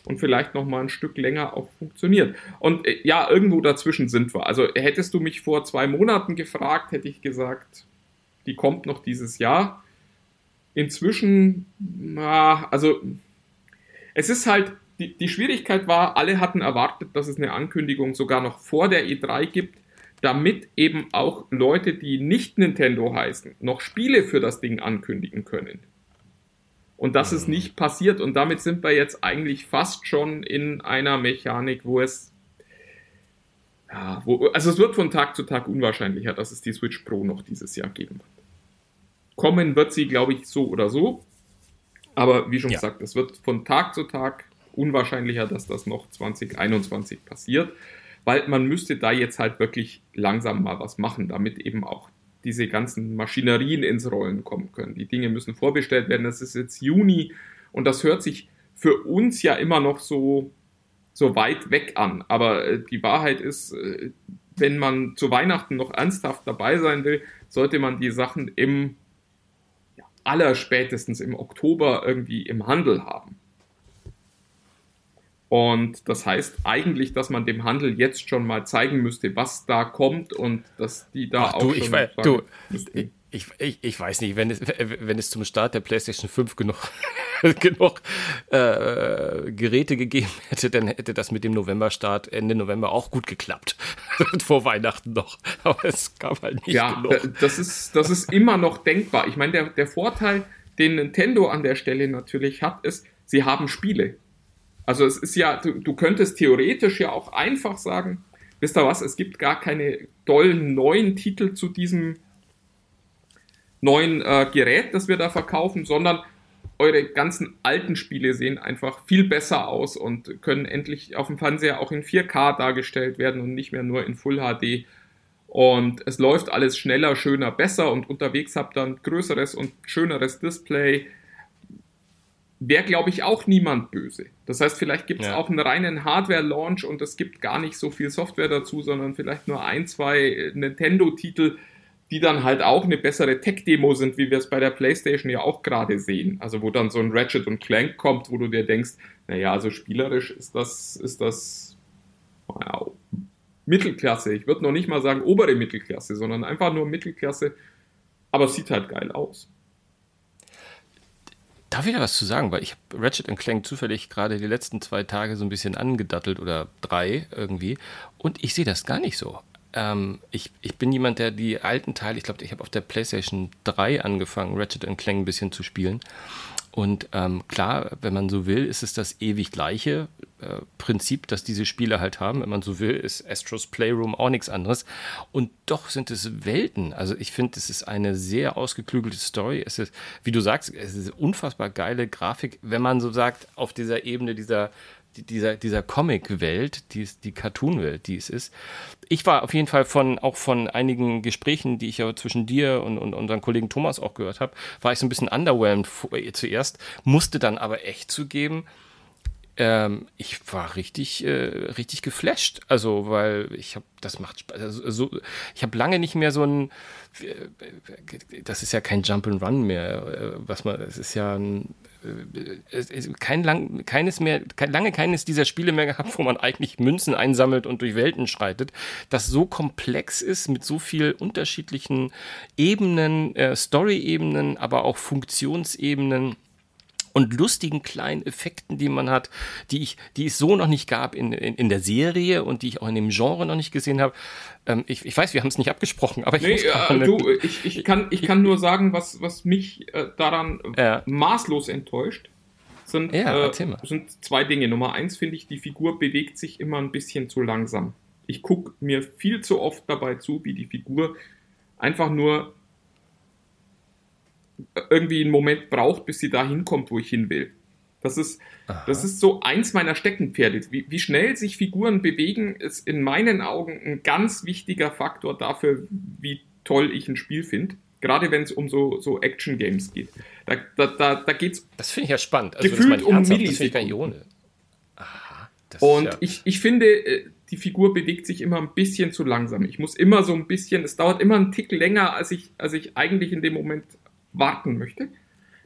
und vielleicht noch mal ein Stück länger auch funktioniert. Und äh, ja, irgendwo dazwischen sind wir. Also hättest du mich vor zwei Monaten gefragt, hätte ich gesagt, die kommt noch dieses Jahr. Inzwischen, na, also es ist halt, die, die Schwierigkeit war, alle hatten erwartet, dass es eine Ankündigung sogar noch vor der E3 gibt, damit eben auch Leute, die nicht Nintendo heißen, noch Spiele für das Ding ankündigen können. Und das ist mhm. nicht passiert. Und damit sind wir jetzt eigentlich fast schon in einer Mechanik, wo es. Ja, wo, also es wird von Tag zu Tag unwahrscheinlicher, dass es die Switch Pro noch dieses Jahr geben wird. Kommen wird sie, glaube ich, so oder so. Aber wie schon ja. gesagt, es wird von Tag zu Tag unwahrscheinlicher, dass das noch 2021 passiert, weil man müsste da jetzt halt wirklich langsam mal was machen, damit eben auch diese ganzen Maschinerien ins Rollen kommen können. Die Dinge müssen vorbestellt werden. Das ist jetzt Juni und das hört sich für uns ja immer noch so, so weit weg an. Aber äh, die Wahrheit ist, äh, wenn man zu Weihnachten noch ernsthaft dabei sein will, sollte man die Sachen im ja, allerspätestens im Oktober irgendwie im Handel haben. Und das heißt eigentlich, dass man dem Handel jetzt schon mal zeigen müsste, was da kommt und dass die da Ach, auch du, schon ich, weiß, du, ich, ich, ich, weiß nicht, wenn es, wenn es zum Start der PlayStation 5 genug, genug äh, Geräte gegeben hätte, dann hätte das mit dem November-Start Ende November auch gut geklappt. Vor Weihnachten noch. Aber es gab halt nicht ja, genug. Das ist, das ist immer noch denkbar. Ich meine, der, der Vorteil, den Nintendo an der Stelle natürlich hat, ist, sie haben Spiele. Also es ist ja, du, du könntest theoretisch ja auch einfach sagen, wisst ihr was, es gibt gar keine tollen neuen Titel zu diesem neuen äh, Gerät, das wir da verkaufen, sondern eure ganzen alten Spiele sehen einfach viel besser aus und können endlich auf dem Fernseher auch in 4K dargestellt werden und nicht mehr nur in Full HD. Und es läuft alles schneller, schöner, besser und unterwegs habt ihr ein größeres und schöneres Display. Wäre, glaube ich, auch niemand böse. Das heißt, vielleicht gibt es ja. auch einen reinen Hardware-Launch und es gibt gar nicht so viel Software dazu, sondern vielleicht nur ein, zwei Nintendo-Titel, die dann halt auch eine bessere Tech-Demo sind, wie wir es bei der PlayStation ja auch gerade sehen. Also wo dann so ein Ratchet und Clank kommt, wo du dir denkst, naja, also spielerisch ist das, ist das wow, Mittelklasse. Ich würde noch nicht mal sagen obere Mittelklasse, sondern einfach nur Mittelklasse. Aber es sieht halt geil aus. Darf ich da was zu sagen? Weil ich habe Ratchet Clank zufällig gerade die letzten zwei Tage so ein bisschen angedattelt oder drei irgendwie. Und ich sehe das gar nicht so. Ähm, ich, ich bin jemand, der die alten Teile, ich glaube, ich habe auf der PlayStation 3 angefangen, Ratchet Clank ein bisschen zu spielen. Und ähm, klar, wenn man so will, ist es das ewig gleiche äh, Prinzip, das diese Spiele halt haben. Wenn man so will, ist Astros Playroom auch nichts anderes. Und doch sind es Welten. Also ich finde, es ist eine sehr ausgeklügelte Story. Es ist, wie du sagst, es ist unfassbar geile Grafik, wenn man so sagt, auf dieser Ebene dieser dieser, dieser Comic-Welt, die, die Cartoon-Welt, die es ist. Ich war auf jeden Fall von, auch von einigen Gesprächen, die ich ja zwischen dir und, und unseren Kollegen Thomas auch gehört habe, war ich so ein bisschen underwhelmed zuerst, musste dann aber echt zugeben, ähm, ich war richtig, äh, richtig geflasht. Also, weil ich habe, das macht Spaß. Also, so, ich habe lange nicht mehr so ein, äh, das ist ja kein Jump and Run mehr, äh, was man, es ist ja ein, äh, kein lang, keines mehr, lange keines dieser Spiele mehr gehabt, wo man eigentlich Münzen einsammelt und durch Welten schreitet, das so komplex ist mit so viel unterschiedlichen Ebenen, äh, Story-Ebenen, aber auch Funktionsebenen und lustigen kleinen Effekten, die man hat, die ich, die es so noch nicht gab in, in, in der Serie und die ich auch in dem Genre noch nicht gesehen habe. Ähm, ich, ich weiß, wir haben es nicht abgesprochen, aber ich, nee, äh, du, ich, ich, kann, ich kann nur sagen, was, was mich äh, daran ja. maßlos enttäuscht. Sind, ja, äh, sind zwei Dinge. Nummer eins finde ich, die Figur bewegt sich immer ein bisschen zu langsam. Ich gucke mir viel zu oft dabei zu, wie die Figur einfach nur irgendwie einen Moment braucht, bis sie da hinkommt, wo ich hin will. Das ist, das ist so eins meiner Steckenpferde. Wie, wie, schnell sich Figuren bewegen, ist in meinen Augen ein ganz wichtiger Faktor dafür, wie toll ich ein Spiel finde. Gerade wenn es um so, so Action-Games geht. Da, da, da, da geht es. Das finde ich ja spannend. Also, gefühlt um Millisekunden. Aha. Und ja ich, ich finde, äh, die Figur bewegt sich immer ein bisschen zu langsam. Ich muss immer so ein bisschen, es dauert immer einen Tick länger, als ich, als ich eigentlich in dem Moment warten möchte.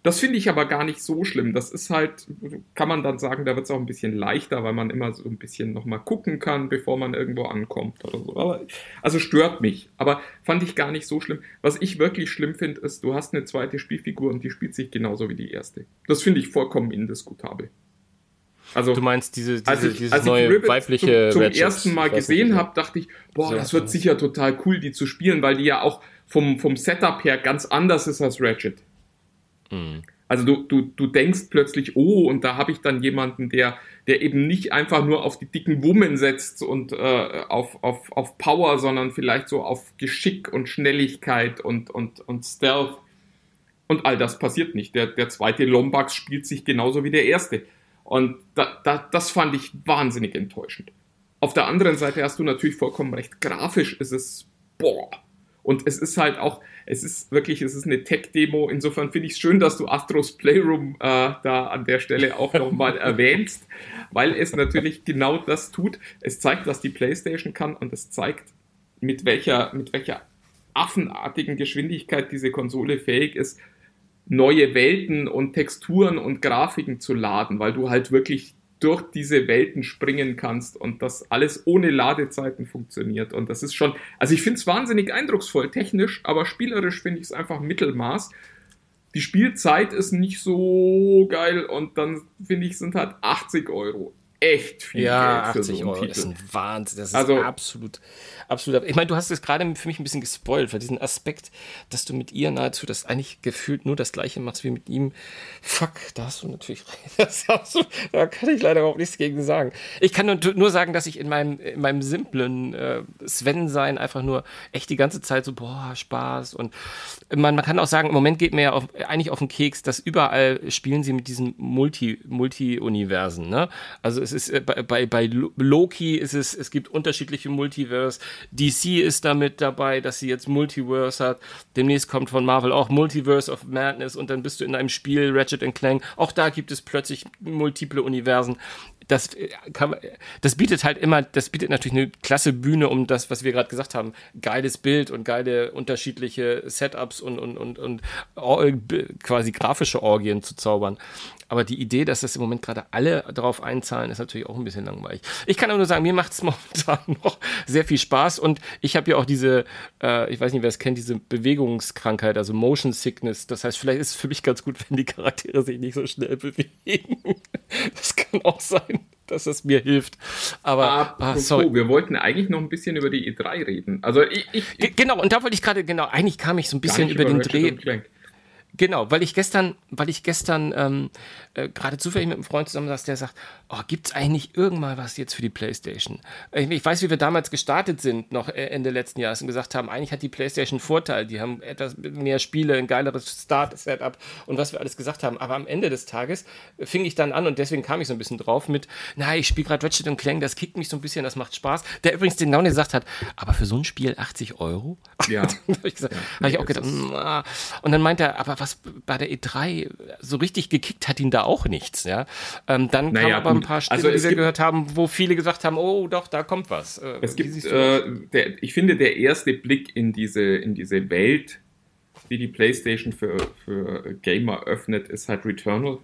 Das finde ich aber gar nicht so schlimm. Das ist halt, kann man dann sagen, da wird es auch ein bisschen leichter, weil man immer so ein bisschen nochmal gucken kann, bevor man irgendwo ankommt oder so. Aber, also stört mich. Aber fand ich gar nicht so schlimm. Was ich wirklich schlimm finde, ist, du hast eine zweite Spielfigur und die spielt sich genauso wie die erste. Das finde ich vollkommen indiskutabel. Also, du meinst diese, diese als ich, dieses als neue Ribbit weibliche zum, zum ersten Mal gesehen habe, dachte ich, boah, das wird sicher total cool, die zu spielen, weil die ja auch vom, vom Setup her ganz anders ist als Ratchet. Mhm. Also du, du, du denkst plötzlich, oh, und da habe ich dann jemanden, der, der eben nicht einfach nur auf die dicken Wummen setzt und äh, auf, auf, auf Power, sondern vielleicht so auf Geschick und Schnelligkeit und, und, und Stealth. Und all das passiert nicht. Der, der zweite Lombax spielt sich genauso wie der erste. Und da, da, das fand ich wahnsinnig enttäuschend. Auf der anderen Seite hast du natürlich vollkommen recht. Grafisch ist es, boah, und es ist halt auch, es ist wirklich, es ist eine Tech-Demo. Insofern finde ich es schön, dass du Astros Playroom äh, da an der Stelle auch nochmal erwähnst, weil es natürlich genau das tut. Es zeigt, was die PlayStation kann und es zeigt, mit welcher, mit welcher affenartigen Geschwindigkeit diese Konsole fähig ist, neue Welten und Texturen und Grafiken zu laden, weil du halt wirklich durch diese Welten springen kannst und das alles ohne Ladezeiten funktioniert. Und das ist schon, also ich finde es wahnsinnig eindrucksvoll, technisch, aber spielerisch finde ich es einfach Mittelmaß. Die Spielzeit ist nicht so geil und dann finde ich, sind halt 80 Euro echt viel ja, Geld für 80 so einen Euro Titel. ist ein Wahnsinn. Das ist Also- absolut, absolut. Ich meine, du hast es gerade für mich ein bisschen gespoilt, weil diesen Aspekt, dass du mit ihr nahezu das eigentlich gefühlt nur das Gleiche machst wie mit ihm. Fuck, da hast du natürlich recht. Das du, da kann ich leider auch nichts gegen sagen. Ich kann nur, nur sagen, dass ich in meinem, in meinem simplen äh, Sven-Sein einfach nur echt die ganze Zeit so, boah, Spaß. Und man, man kann auch sagen, im Moment geht mir ja auf, eigentlich auf den Keks, dass überall spielen sie mit diesen Multi, Multi-Universen. Ne? Also es ist äh, bei, bei, bei Lo- Loki ist es, es gibt unterschiedliche Multiverse. DC ist damit dabei, dass sie jetzt Multiverse hat. Demnächst kommt von Marvel auch Multiverse of Madness und dann bist du in einem Spiel Ratchet Clank. Auch da gibt es plötzlich multiple Universen. Das, äh, kann, das bietet halt immer, das bietet natürlich eine klasse Bühne, um das, was wir gerade gesagt haben, geiles Bild und geile unterschiedliche Setups und, und, und, und quasi grafische Orgien zu zaubern. Aber die Idee, dass das im Moment gerade alle darauf einzahlen, ist natürlich auch ein bisschen langweilig. Ich kann aber nur sagen, mir macht es momentan noch sehr viel Spaß und ich habe ja auch diese, äh, ich weiß nicht, wer es kennt, diese Bewegungskrankheit, also Motion Sickness. Das heißt, vielleicht ist es für mich ganz gut, wenn die Charaktere sich nicht so schnell bewegen. Das kann auch sein, dass es mir hilft. Aber, ah, Apropos, sorry. wir wollten eigentlich noch ein bisschen über die E3 reden. Also ich, ich, Ge- Genau, und da wollte ich gerade, genau, eigentlich kam ich so ein bisschen über den Dreh. Genau, weil ich gestern, weil ich gestern ähm, äh, gerade zufällig mit einem Freund zusammen saß, der sagt, oh, gibt's eigentlich irgendwann was jetzt für die Playstation? Ich, ich weiß, wie wir damals gestartet sind, noch äh, Ende letzten Jahres und gesagt haben, eigentlich hat die Playstation einen Vorteil, die haben etwas mehr Spiele, ein geileres Start-Setup und was wir alles gesagt haben. Aber am Ende des Tages äh, fing ich dann an und deswegen kam ich so ein bisschen drauf mit, na, ich spiele gerade Ratchet und Clank, das kickt mich so ein bisschen, das macht Spaß. Der übrigens den genau gesagt hat, aber für so ein Spiel 80 Euro? Ja. habe ich, gesagt, hab ich auch gedacht, mm, ah. und dann meinte er, aber was bei der E3 so richtig gekickt hat ihn da auch nichts, ja. Ähm, dann Naja, kamen aber ein paar Stimmen, Also die wir gehört haben, wo viele gesagt haben, oh doch, da kommt was. Äh, Es gibt, das? äh, der, ich finde, der erste Blick in diese, in diese Welt, die die PlayStation für, für Gamer öffnet, ist halt Returnal.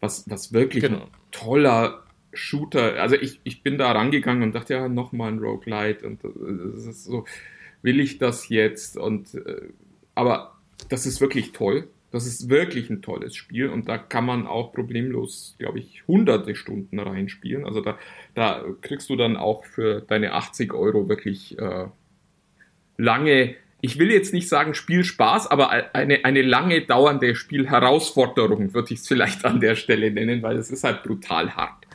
Was, was wirklich Genau. ein toller Shooter. Also ich, ich bin da rangegangen und dachte, ja, nochmal ein Roguelite und äh, es ist so, will ich das jetzt? Und äh, aber das ist wirklich toll. Das ist wirklich ein tolles Spiel und da kann man auch problemlos, glaube ich, hunderte Stunden reinspielen. Also da, da kriegst du dann auch für deine 80 Euro wirklich äh, lange, ich will jetzt nicht sagen Spielspaß, aber eine, eine lange dauernde Spielherausforderung würde ich es vielleicht an der Stelle nennen, weil es ist halt brutal hart.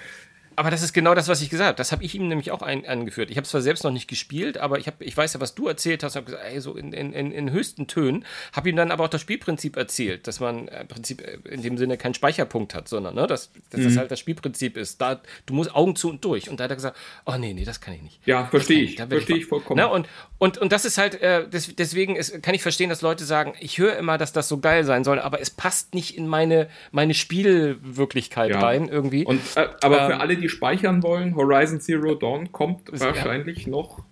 Aber das ist genau das, was ich gesagt habe. Das habe ich ihm nämlich auch ein, angeführt. Ich habe zwar selbst noch nicht gespielt, aber ich, hab, ich weiß ja, was du erzählt hast. habe gesagt, ey, so in, in, in, höchsten Tönen. Habe ihm dann aber auch das Spielprinzip erzählt, dass man äh, im Prinzip äh, in dem Sinne keinen Speicherpunkt hat, sondern ne, dass, dass Mhm. das halt das Spielprinzip ist. Da, du musst Augen zu und durch. Und da hat er gesagt, oh nee, nee, das kann ich nicht. Ja, verstehe ich. Verstehe ich vollkommen. Ne, und, und, und das ist halt, äh, des, deswegen ist, kann ich verstehen, dass Leute sagen, ich höre immer, dass das so geil sein soll, aber es passt nicht in meine, meine Spielwirklichkeit Ja. rein irgendwie. Und, äh, aber für Ähm, alle, die speichern wollen, Horizon Zero Dawn kommt wahrscheinlich noch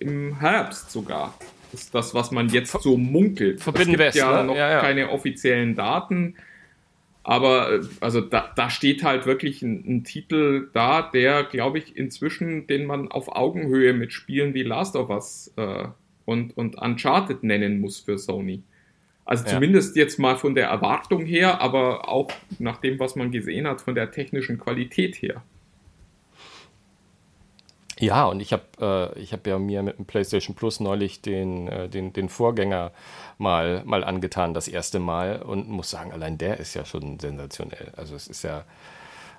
im Herbst sogar. Das ist das, was man jetzt so munkelt. Forbidden es gibt West, ja ne? noch Ja, ja. keine offiziellen Daten. Aber äh, also da, da steht halt wirklich ein, ein Titel da, der, glaube ich, inzwischen, den man auf Augenhöhe mit Spielen wie Last of Us äh, und, und Uncharted nennen muss für Sony. Also Ja. zumindest jetzt mal von der Erwartung her, aber auch nach dem, was man gesehen hat, von der technischen Qualität her. Ja, und ich habe äh, ich hab ja mir mit dem PlayStation Plus neulich den, äh, den, den Vorgänger mal, mal angetan, das erste Mal, und muss sagen, allein der ist ja schon sensationell. Also es ist ja,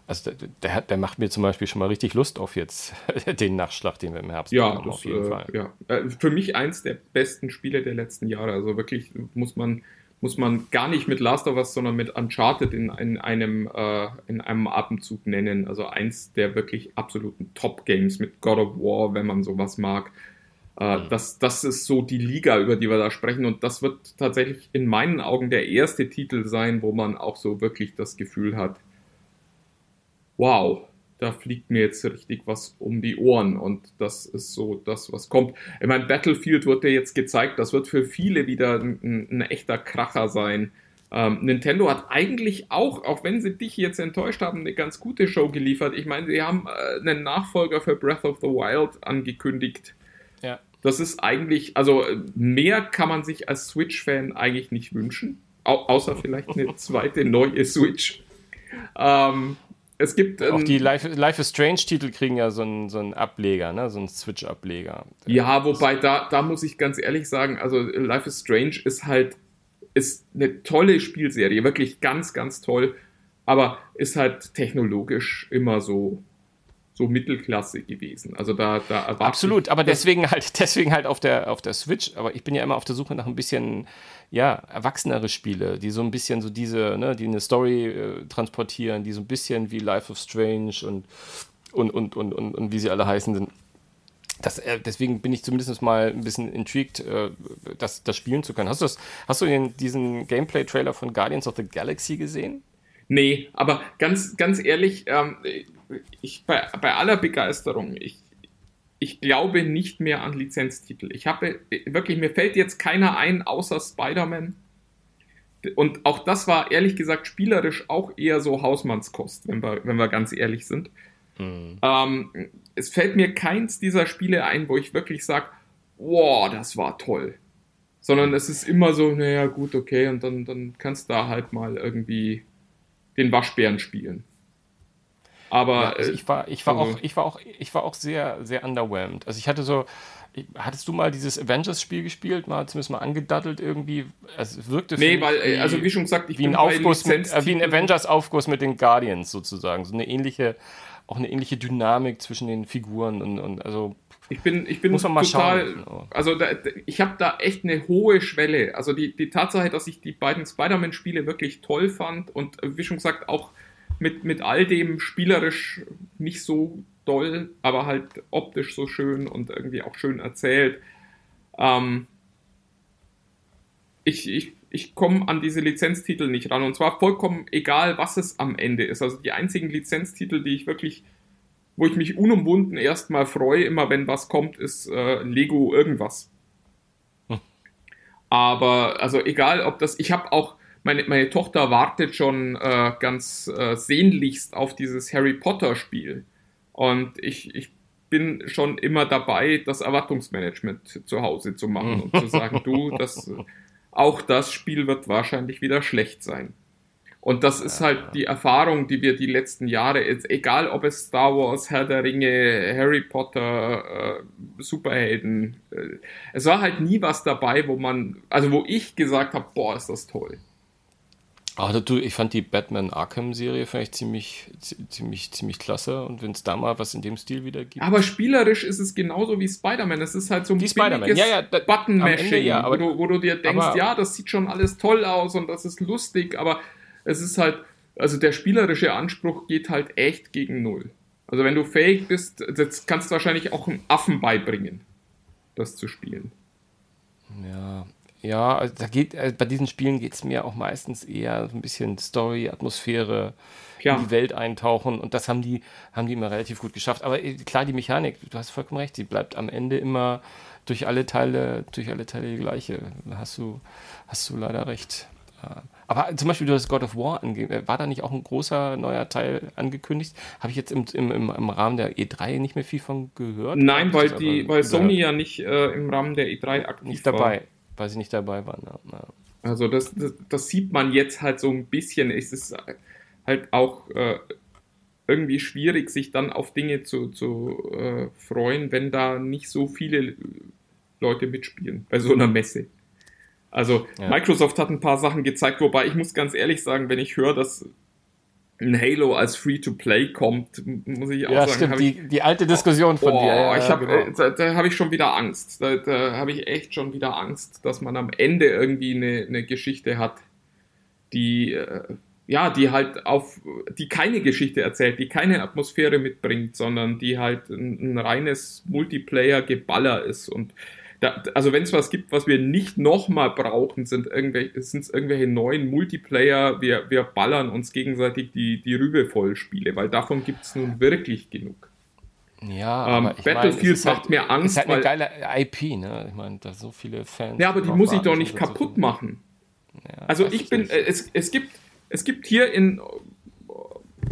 also der, der, macht mir zum Beispiel schon mal richtig Lust auf jetzt den Nachschlag, den wir im Herbst Ja, bekommen, das, äh, ja. Äh, für mich eins der besten Spiele der letzten Jahre. Also wirklich muss man, muss man gar nicht mit Last of Us, sondern mit Uncharted in, in, einem, äh, in einem Atemzug nennen. Also eins der wirklich absoluten Top-Games mit God of War, wenn man sowas mag. Äh, das, das ist so die Liga, über die wir da sprechen. Und das wird tatsächlich in meinen Augen der erste Titel sein, wo man auch so wirklich das Gefühl hat, wow, da fliegt mir jetzt richtig was um die Ohren und das ist so das, was kommt. Ich meine, Battlefield wird ja jetzt gezeigt, das wird für viele wieder ein, ein, echter Kracher sein. Ähm, Nintendo hat eigentlich auch, auch wenn sie dich jetzt enttäuscht haben, eine ganz gute Show geliefert. Ich meine, sie haben äh, einen Nachfolger für Breath of the Wild angekündigt. Ja. Das ist eigentlich, also äh, mehr kann man sich als Switch-Fan eigentlich nicht wünschen. Au außer vielleicht eine zweite neue Switch. Ähm, es gibt. Auch ähm, die Life, Life is Strange-Titel kriegen ja so einen, so einen Ableger, ne? so einen Switch-Ableger. Ja, wobei da, da muss ich ganz ehrlich sagen, also Life is Strange ist halt ist eine tolle Spielserie, wirklich ganz, ganz toll, aber ist halt technologisch immer so so Mittelklasse gewesen. Also da, da Absolut, aber deswegen halt, deswegen halt auf der, auf der Switch. Aber ich bin ja immer auf der Suche nach ein bisschen, ja, erwachsenere Spiele, die so ein bisschen so diese, ne, die eine Story äh, transportieren, die so ein bisschen wie Life of Strange und, und, und, und, und, und wie sie alle heißen sind. Das, äh, deswegen bin ich zumindest mal ein bisschen intrigued, äh, das, das spielen zu können. Hast du, das, hast du den, diesen Gameplay-Trailer von Guardians of the Galaxy gesehen? Nee, aber ganz, ganz ehrlich, ähm, ich, bei, bei aller Begeisterung, ich, ich glaube nicht mehr an Lizenztitel. Ich habe wirklich, mir fällt jetzt keiner ein, außer Spider-Man. Und auch das war ehrlich gesagt spielerisch auch eher so Hausmannskost, wenn wir, wenn wir ganz ehrlich sind. Ähm, es fällt mir keins dieser Spiele ein, wo ich wirklich sage, wow, das war toll. Sondern es ist immer so, naja, gut, okay, und dann, dann kannst du da halt mal irgendwie den Waschbären spielen. Aber Ja, also äh, ich war, ich war also- auch, ich war auch, ich war auch sehr, sehr underwhelmed. Also ich hatte so, hattest du mal dieses Avengers-Spiel gespielt, mal zumindest mal angedaddelt irgendwie? Es wirkte nee, weil, äh, wie, also wie schon gesagt, ich wie ein bin Aufguss, bei mit, äh, wie ein Avengers-Aufguss mit den Guardians sozusagen. So eine ähnliche, auch eine ähnliche Dynamik zwischen den Figuren und, und also Ich bin, ich bin Muss man mal total, schauen. also da, ich habe da echt eine hohe Schwelle. Also die, die Tatsache, dass ich die beiden Spider-Man-Spiele wirklich toll fand und wie schon gesagt auch mit, mit all dem spielerisch nicht so doll, aber halt optisch so schön und irgendwie auch schön erzählt. Ähm, ich ich, ich komme an diese Lizenztitel nicht ran und zwar vollkommen egal, was es am Ende ist. Also die einzigen Lizenztitel, die ich wirklich wo ich mich unumwunden erstmal freue, immer wenn was kommt, ist äh, Lego irgendwas. Aber also egal, ob das, ich habe auch meine, meine Tochter wartet schon äh, ganz äh, sehnlichst auf dieses Harry Potter Spiel und ich, ich bin schon immer dabei, das Erwartungsmanagement zu Hause zu machen und zu sagen, du, das auch das Spiel wird wahrscheinlich wieder schlecht sein. Und das ist halt die Erfahrung, die wir die letzten Jahre, jetzt, egal ob es Star Wars, Herr der Ringe, Harry Potter, äh, Superhelden, äh, es war halt nie was dabei, wo man, also wo ich gesagt habe, boah, ist das toll. Also du, ich fand die Batman Arkham Serie vielleicht ziemlich, zi- ziemlich, ziemlich klasse und wenn es da mal was in dem Stil wieder gibt. Aber spielerisch ist es genauso wie Spider-Man. Es ist halt so ein Wie Spider-Man. billiges Ja, ja, da- Button-Mashing, ja, wo, du, wo du dir denkst, aber- ja, das sieht schon alles toll aus und das ist lustig, aber es ist halt, also der spielerische Anspruch geht halt echt gegen Null. Also wenn du fähig bist, das kannst du wahrscheinlich auch einem Affen beibringen, das zu spielen. Ja, ja, also da geht, äh, bei diesen Spielen geht es mir auch meistens eher so ein bisschen Story, Atmosphäre, Klar. in die Welt eintauchen und das haben die, haben die immer relativ gut geschafft. Aber äh, klar, die Mechanik, du hast vollkommen recht, die bleibt am Ende immer durch alle Teile, durch alle Teile die gleiche. Da hast du, hast du leider recht. Ja. Aber zum Beispiel, du hast God of War ange war da nicht auch ein großer neuer Teil angekündigt? Habe ich jetzt im, im, im, Rahmen der E3 nicht mehr viel von gehört? Nein, weil, die, weil Sony ja nicht äh, im Rahmen der E3 aktiv nicht war. dabei, weil sie nicht dabei waren. Ja, ja. Also das, das, das sieht man jetzt halt so ein bisschen. Es ist halt auch äh, irgendwie schwierig, sich dann auf Dinge zu, zu äh, freuen, wenn da nicht so viele Leute mitspielen bei so einer Messe. Also Ja. Microsoft hat ein paar Sachen gezeigt, wobei ich muss ganz ehrlich sagen, wenn ich höre, dass ein Halo als Free-to-Play kommt, muss ich auch Ja, sagen, stimmt, die, ich, die alte Diskussion von oh, dir. Ja, ich hab, genau. äh, da, da habe ich schon wieder Angst. Da, da habe ich echt schon wieder Angst, dass man am Ende irgendwie eine, eine Geschichte hat, die äh, ja, die halt auf, die keine Geschichte erzählt, die keine Atmosphäre mitbringt, sondern die halt ein, ein reines Multiplayer-Geballer ist. Und da, also wenn es was gibt, was wir nicht nochmal brauchen, sind irgendwelche, sind irgendwelche neuen Multiplayer, wir, wir ballern uns gegenseitig die, die Rübe voll Spiele, weil davon gibt es nun wirklich genug. ja, ähm, Battlefield es ist macht mir Angst, Es ist halt eine geile IP, ne? Ich meine, da so viele Fans. Ja, aber die muss ich doch nicht so kaputt machen. Ja, Also das ich bin, äh, es, es gibt, es gibt hier in,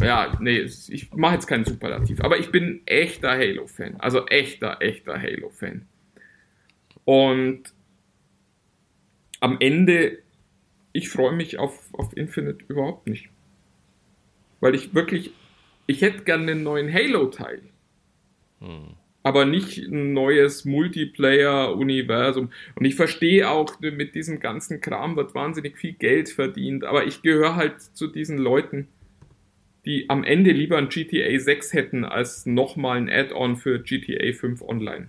ja, nee, es- ich mache jetzt keinen Superlativ, aber ich bin echter Halo-Fan, also echter, echter Halo-Fan. Und am Ende, ich freue mich auf, auf Infinite überhaupt nicht. Weil ich wirklich ich hätte gerne einen neuen Halo-Teil. Hm. Aber nicht ein neues Multiplayer-Universum. Und ich verstehe auch, mit diesem ganzen Kram wird wahnsinnig viel Geld verdient. Aber ich gehöre halt zu diesen Leuten, die am Ende lieber ein GTA 6 hätten, als nochmal ein Add-on für GTA 5 Online.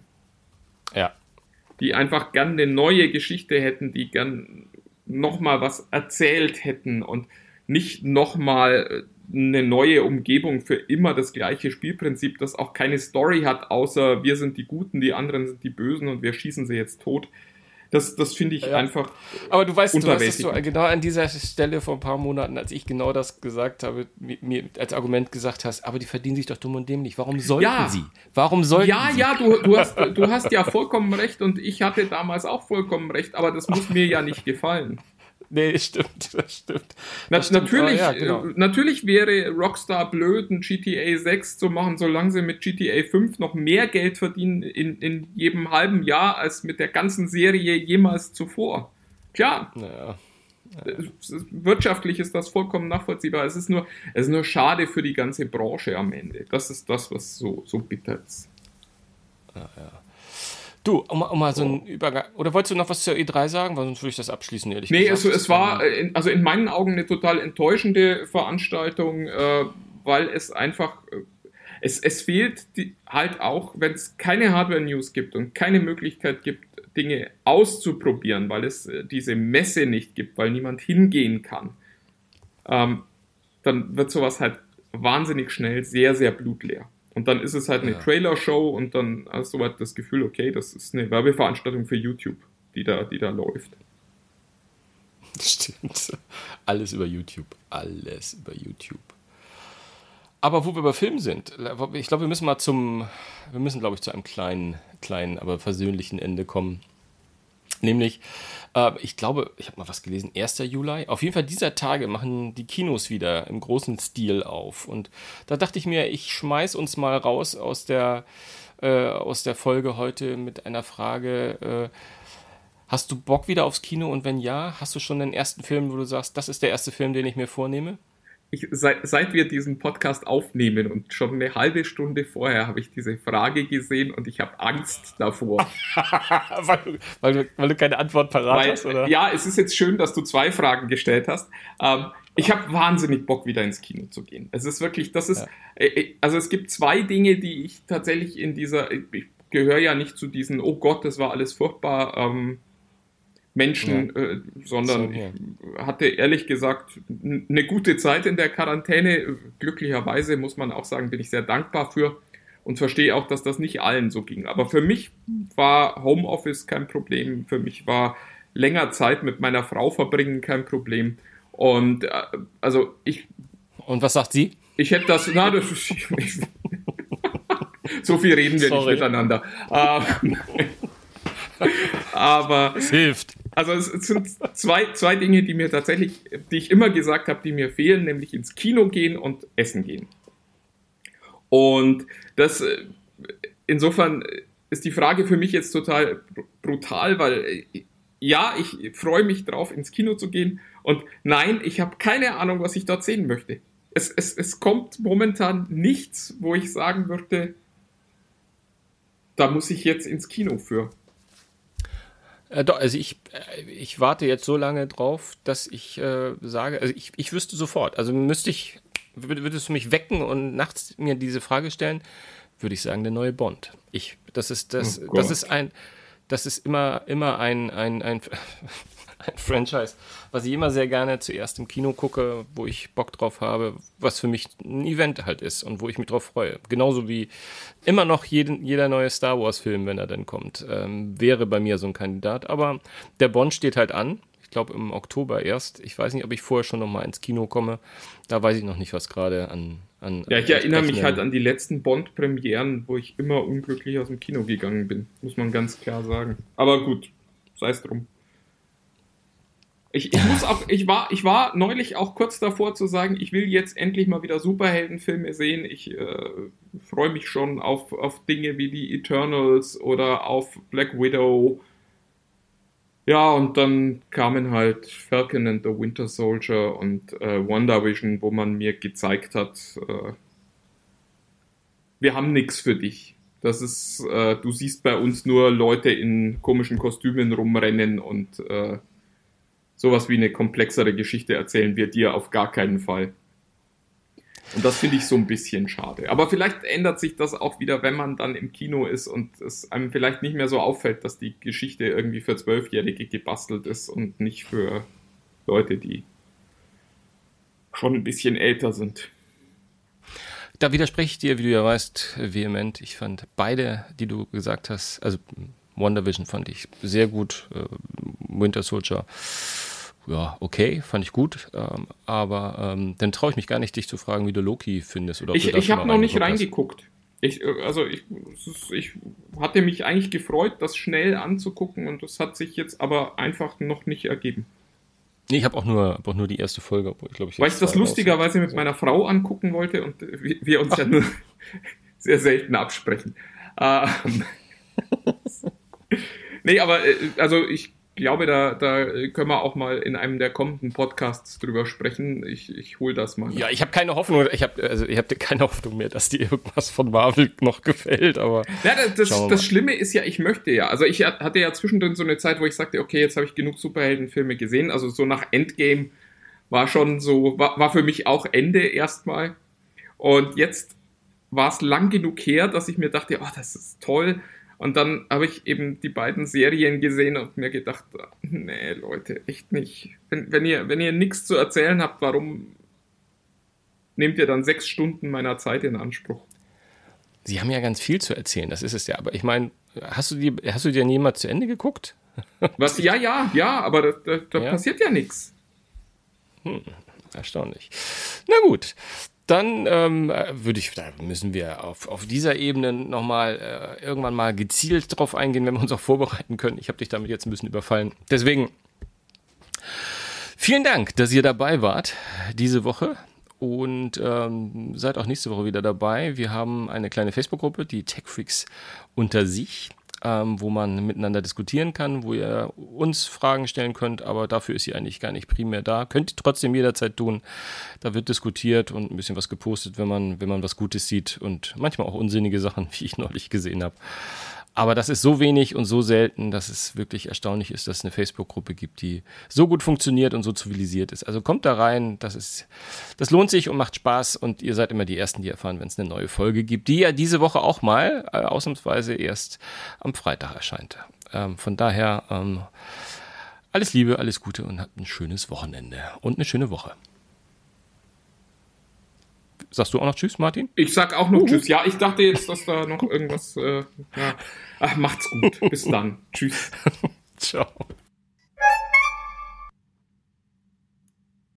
Die einfach gern eine neue Geschichte hätten, die gern nochmal was erzählt hätten und nicht nochmal eine neue Umgebung für immer das gleiche Spielprinzip, das auch keine Story hat, außer wir sind die Guten, die anderen sind die Bösen und wir schießen sie jetzt tot. Das, das finde ich ja. einfach. Aber du weißt, du hast es so genau an dieser Stelle vor ein paar Monaten, als ich genau das gesagt habe, mir als Argument gesagt hast, aber die verdienen sich doch dumm und dämlich. Warum sollten ja. sie? Warum sollten ja, sie? Ja, ja, du, du, hast, du hast ja vollkommen recht und ich hatte damals auch vollkommen recht, aber das muss mir ja nicht gefallen. Nee, stimmt, das stimmt. Das Na, stimmt. Natürlich, ja, genau. Äh, natürlich wäre Rockstar blöd, ein GTA 6 zu machen, solange sie mit GTA 5 noch mehr Geld verdienen in, in jedem halben Jahr als mit der ganzen Serie jemals zuvor. Klar. Naja. Ja. Wirtschaftlich ist das vollkommen nachvollziehbar. Es ist, nur, es ist nur schade für die ganze Branche am Ende. Das ist das, was so, so bitter ist. Ja. Du, um, um mal so einen Übergang. Oder wolltest du noch was zur E3 sagen? Weil sonst würde ich das abschließen, ehrlich nee, gesagt. Nee, also es war in, also in meinen Augen eine total enttäuschende Veranstaltung, äh, weil es einfach. Äh, es, es fehlt die, halt auch, wenn es keine Hardware-News gibt und keine Möglichkeit gibt, Dinge auszuprobieren, weil es äh, diese Messe nicht gibt, weil niemand hingehen kann, ähm, dann wird sowas halt wahnsinnig schnell sehr, sehr blutleer. Und dann ist es halt eine ja. Trailer-Show und dann hast du halt das Gefühl, okay, das ist eine Werbeveranstaltung für YouTube, die da, die da läuft. Stimmt. Alles über YouTube. Alles über YouTube. Aber wo wir bei Film sind, ich glaube, wir müssen mal zum, wir müssen, glaube ich, zu einem kleinen, kleinen, aber versöhnlichen Ende kommen. Nämlich, äh, ich glaube, ich habe mal was gelesen, 1. Juli. Auf jeden Fall dieser Tage machen die Kinos wieder im großen Stil auf. Und da dachte ich mir, ich schmeiß uns mal raus aus der, äh, aus der Folge heute mit einer Frage. Äh, hast du Bock wieder aufs Kino? Und wenn ja, hast du schon den ersten Film, wo du sagst, das ist der erste Film, den ich mir vornehme? Ich, seit, seit wir diesen Podcast aufnehmen und schon eine halbe Stunde vorher habe ich diese Frage gesehen und ich habe Angst davor. weil, du, weil, du, weil, du, keine Antwort parat weil, hast, oder? Ja, es ist jetzt schön, dass du zwei Fragen gestellt hast. Ähm, ich habe wahnsinnig Bock, wieder ins Kino zu gehen. Es ist wirklich, das ist, ja. Äh, äh, also es gibt zwei Dinge, die ich tatsächlich in dieser, ich gehöre ja nicht zu diesen, oh Gott, das war alles furchtbar, ähm, Menschen, ja. äh, sondern so, ich hatte ehrlich gesagt eine gute Zeit in der Quarantäne. Glücklicherweise muss man auch sagen, bin ich sehr dankbar für und verstehe auch, dass das nicht allen so ging. Aber für mich war Homeoffice kein Problem. Für mich war länger Zeit mit meiner Frau verbringen kein Problem. Und äh, also ich. Und was sagt sie? Ich hätte das. Na, das so viel reden wir Sorry. nicht miteinander. Ähm, aber es hilft. Also es sind zwei, zwei Dinge, die mir tatsächlich, die ich immer gesagt habe, die mir fehlen, nämlich ins Kino gehen und essen gehen. Und das äh, insofern ist die Frage für mich jetzt total brutal, weil äh, ja, ich freue mich drauf, ins Kino zu gehen. Und nein, ich habe keine Ahnung, was ich dort sehen möchte. Es, es, es kommt momentan nichts, wo ich sagen würde, da muss ich jetzt ins Kino für. Äh, doch, also ich, äh, ich warte jetzt so lange drauf, dass ich äh, sage, also ich, ich wüsste sofort, also müsste ich, würdest du mich wecken und nachts mir diese Frage stellen, würde ich sagen, der neue Bond. Ich, das ist, das, oh das ist ein, das ist immer, immer ein, ein, ein, ein Franchise, was ich immer sehr gerne zuerst im Kino gucke, wo ich Bock drauf habe, was für mich ein Event halt ist und wo ich mich drauf freue. Genauso wie immer noch jeden, jeder neue Star Wars-Film, wenn er dann kommt, ähm, wäre bei mir so ein Kandidat. Aber der Bond steht halt an. Ich glaube im Oktober erst. Ich weiß nicht, ob ich vorher schon noch mal ins Kino komme. Da weiß ich noch nicht, was gerade an, an. Ja, ich erinnere mich halt an die letzten Bond-Premieren, wo ich immer unglücklich aus dem Kino gegangen bin, muss man ganz klar sagen. Aber gut, sei es drum. Ich, ich muss auch, ich war, ich war neulich auch kurz davor zu sagen, ich will jetzt endlich mal wieder Superheldenfilme sehen. Ich äh, freue mich schon auf, auf Dinge wie die Eternals oder auf Black Widow. Ja, und dann kamen halt Falcon and the Winter Soldier und äh, WandaVision, wo man mir gezeigt hat, äh, wir haben nichts für dich. Das ist, äh, du siehst bei uns nur Leute in komischen Kostümen rumrennen und äh, sowas wie eine komplexere Geschichte erzählen wir dir auf gar keinen Fall. Und das finde ich so ein bisschen schade. Aber vielleicht ändert sich das auch wieder, wenn man dann im Kino ist und es einem vielleicht nicht mehr so auffällt, dass die Geschichte irgendwie für Zwölfjährige gebastelt ist und nicht für Leute, die schon ein bisschen älter sind. Da widerspreche ich dir, wie du ja weißt, vehement. Ich fand beide, die du gesagt hast, also Wonder Vision fand ich sehr gut, äh, Winter Soldier ja, okay, fand ich gut. Ähm, aber ähm, dann traue ich mich gar nicht, dich zu fragen, wie du Loki findest. Oder ich ich habe noch nicht reingeguckt. Ich, äh, also ich, ich hatte mich eigentlich gefreut, das schnell anzugucken und das hat sich jetzt aber einfach noch nicht ergeben. Nee, ich habe auch nur, hab auch nur die erste Folge, obwohl ich glaube ich. Weil ich das lustigerweise mit meiner Frau angucken wollte und wir uns Ach. ja nur sehr selten absprechen. Ähm, nee, aber äh, also ich glaube, da, da können wir auch mal in einem der kommenden Podcasts drüber sprechen. Ich, ich hole das mal. Ja, ich habe keine Hoffnung, ich habe also ich habe keine Hoffnung mehr, dass dir irgendwas von Marvel noch gefällt, aber Ja, das, das, das Schlimme ist ja, ich möchte ja. Also ich hatte ja zwischendrin so eine Zeit, wo ich sagte, okay, jetzt habe ich genug Superheldenfilme gesehen, also so nach Endgame war schon so war, war für mich auch Ende erstmal. Und jetzt war es lang genug her, dass ich mir dachte, oh, das ist toll und dann habe ich eben die beiden Serien gesehen und mir gedacht, nee, Leute, echt nicht. Wenn, wenn ihr, wenn ihr nichts zu erzählen habt, warum nehmt ihr dann sechs Stunden meiner Zeit in Anspruch? Sie haben ja ganz viel zu erzählen, das ist es ja. Aber ich meine, hast du die, hast du dir nie mal zu Ende geguckt? Was? Ja, ja, ja, aber da, da, da ja. passiert ja nichts. Hm, erstaunlich. Na gut, dann ähm, würde ich, da müssen wir auf, auf dieser Ebene nochmal äh, irgendwann mal gezielt drauf eingehen, wenn wir uns auch vorbereiten können. Ich habe dich damit jetzt ein bisschen überfallen. Deswegen vielen Dank, dass ihr dabei wart diese Woche und ähm, seid auch nächste Woche wieder dabei. Wir haben eine kleine Facebook-Gruppe, die Tech Freaks unter sich ähm, wo man miteinander diskutieren kann, wo ihr uns Fragen stellen könnt, aber dafür ist sie eigentlich gar nicht primär da. Könnt ihr trotzdem jederzeit tun. Da wird diskutiert und ein bisschen was gepostet, wenn man, wenn man was Gutes sieht und manchmal auch unsinnige Sachen, wie ich neulich gesehen habe. Aber das ist so wenig und so selten, dass es wirklich erstaunlich ist, dass es eine Facebook-Gruppe gibt, die so gut funktioniert und so zivilisiert ist. Also kommt da rein, das ist, das lohnt sich und macht Spaß und ihr seid immer die Ersten, die erfahren, wenn es eine neue Folge gibt, die ja diese Woche auch mal äh, ausnahmsweise erst am Freitag erscheint. Ähm, von daher ähm, alles Liebe, alles Gute und habt ein schönes Wochenende und eine schöne Woche. Sagst du auch noch Tschüss, Martin? Ich sag auch noch uh -huh. Tschüss. Ja, ich dachte jetzt, dass da noch irgendwas. Äh, ja. Ach, macht's gut. Bis dann. Tschüss. Ciao.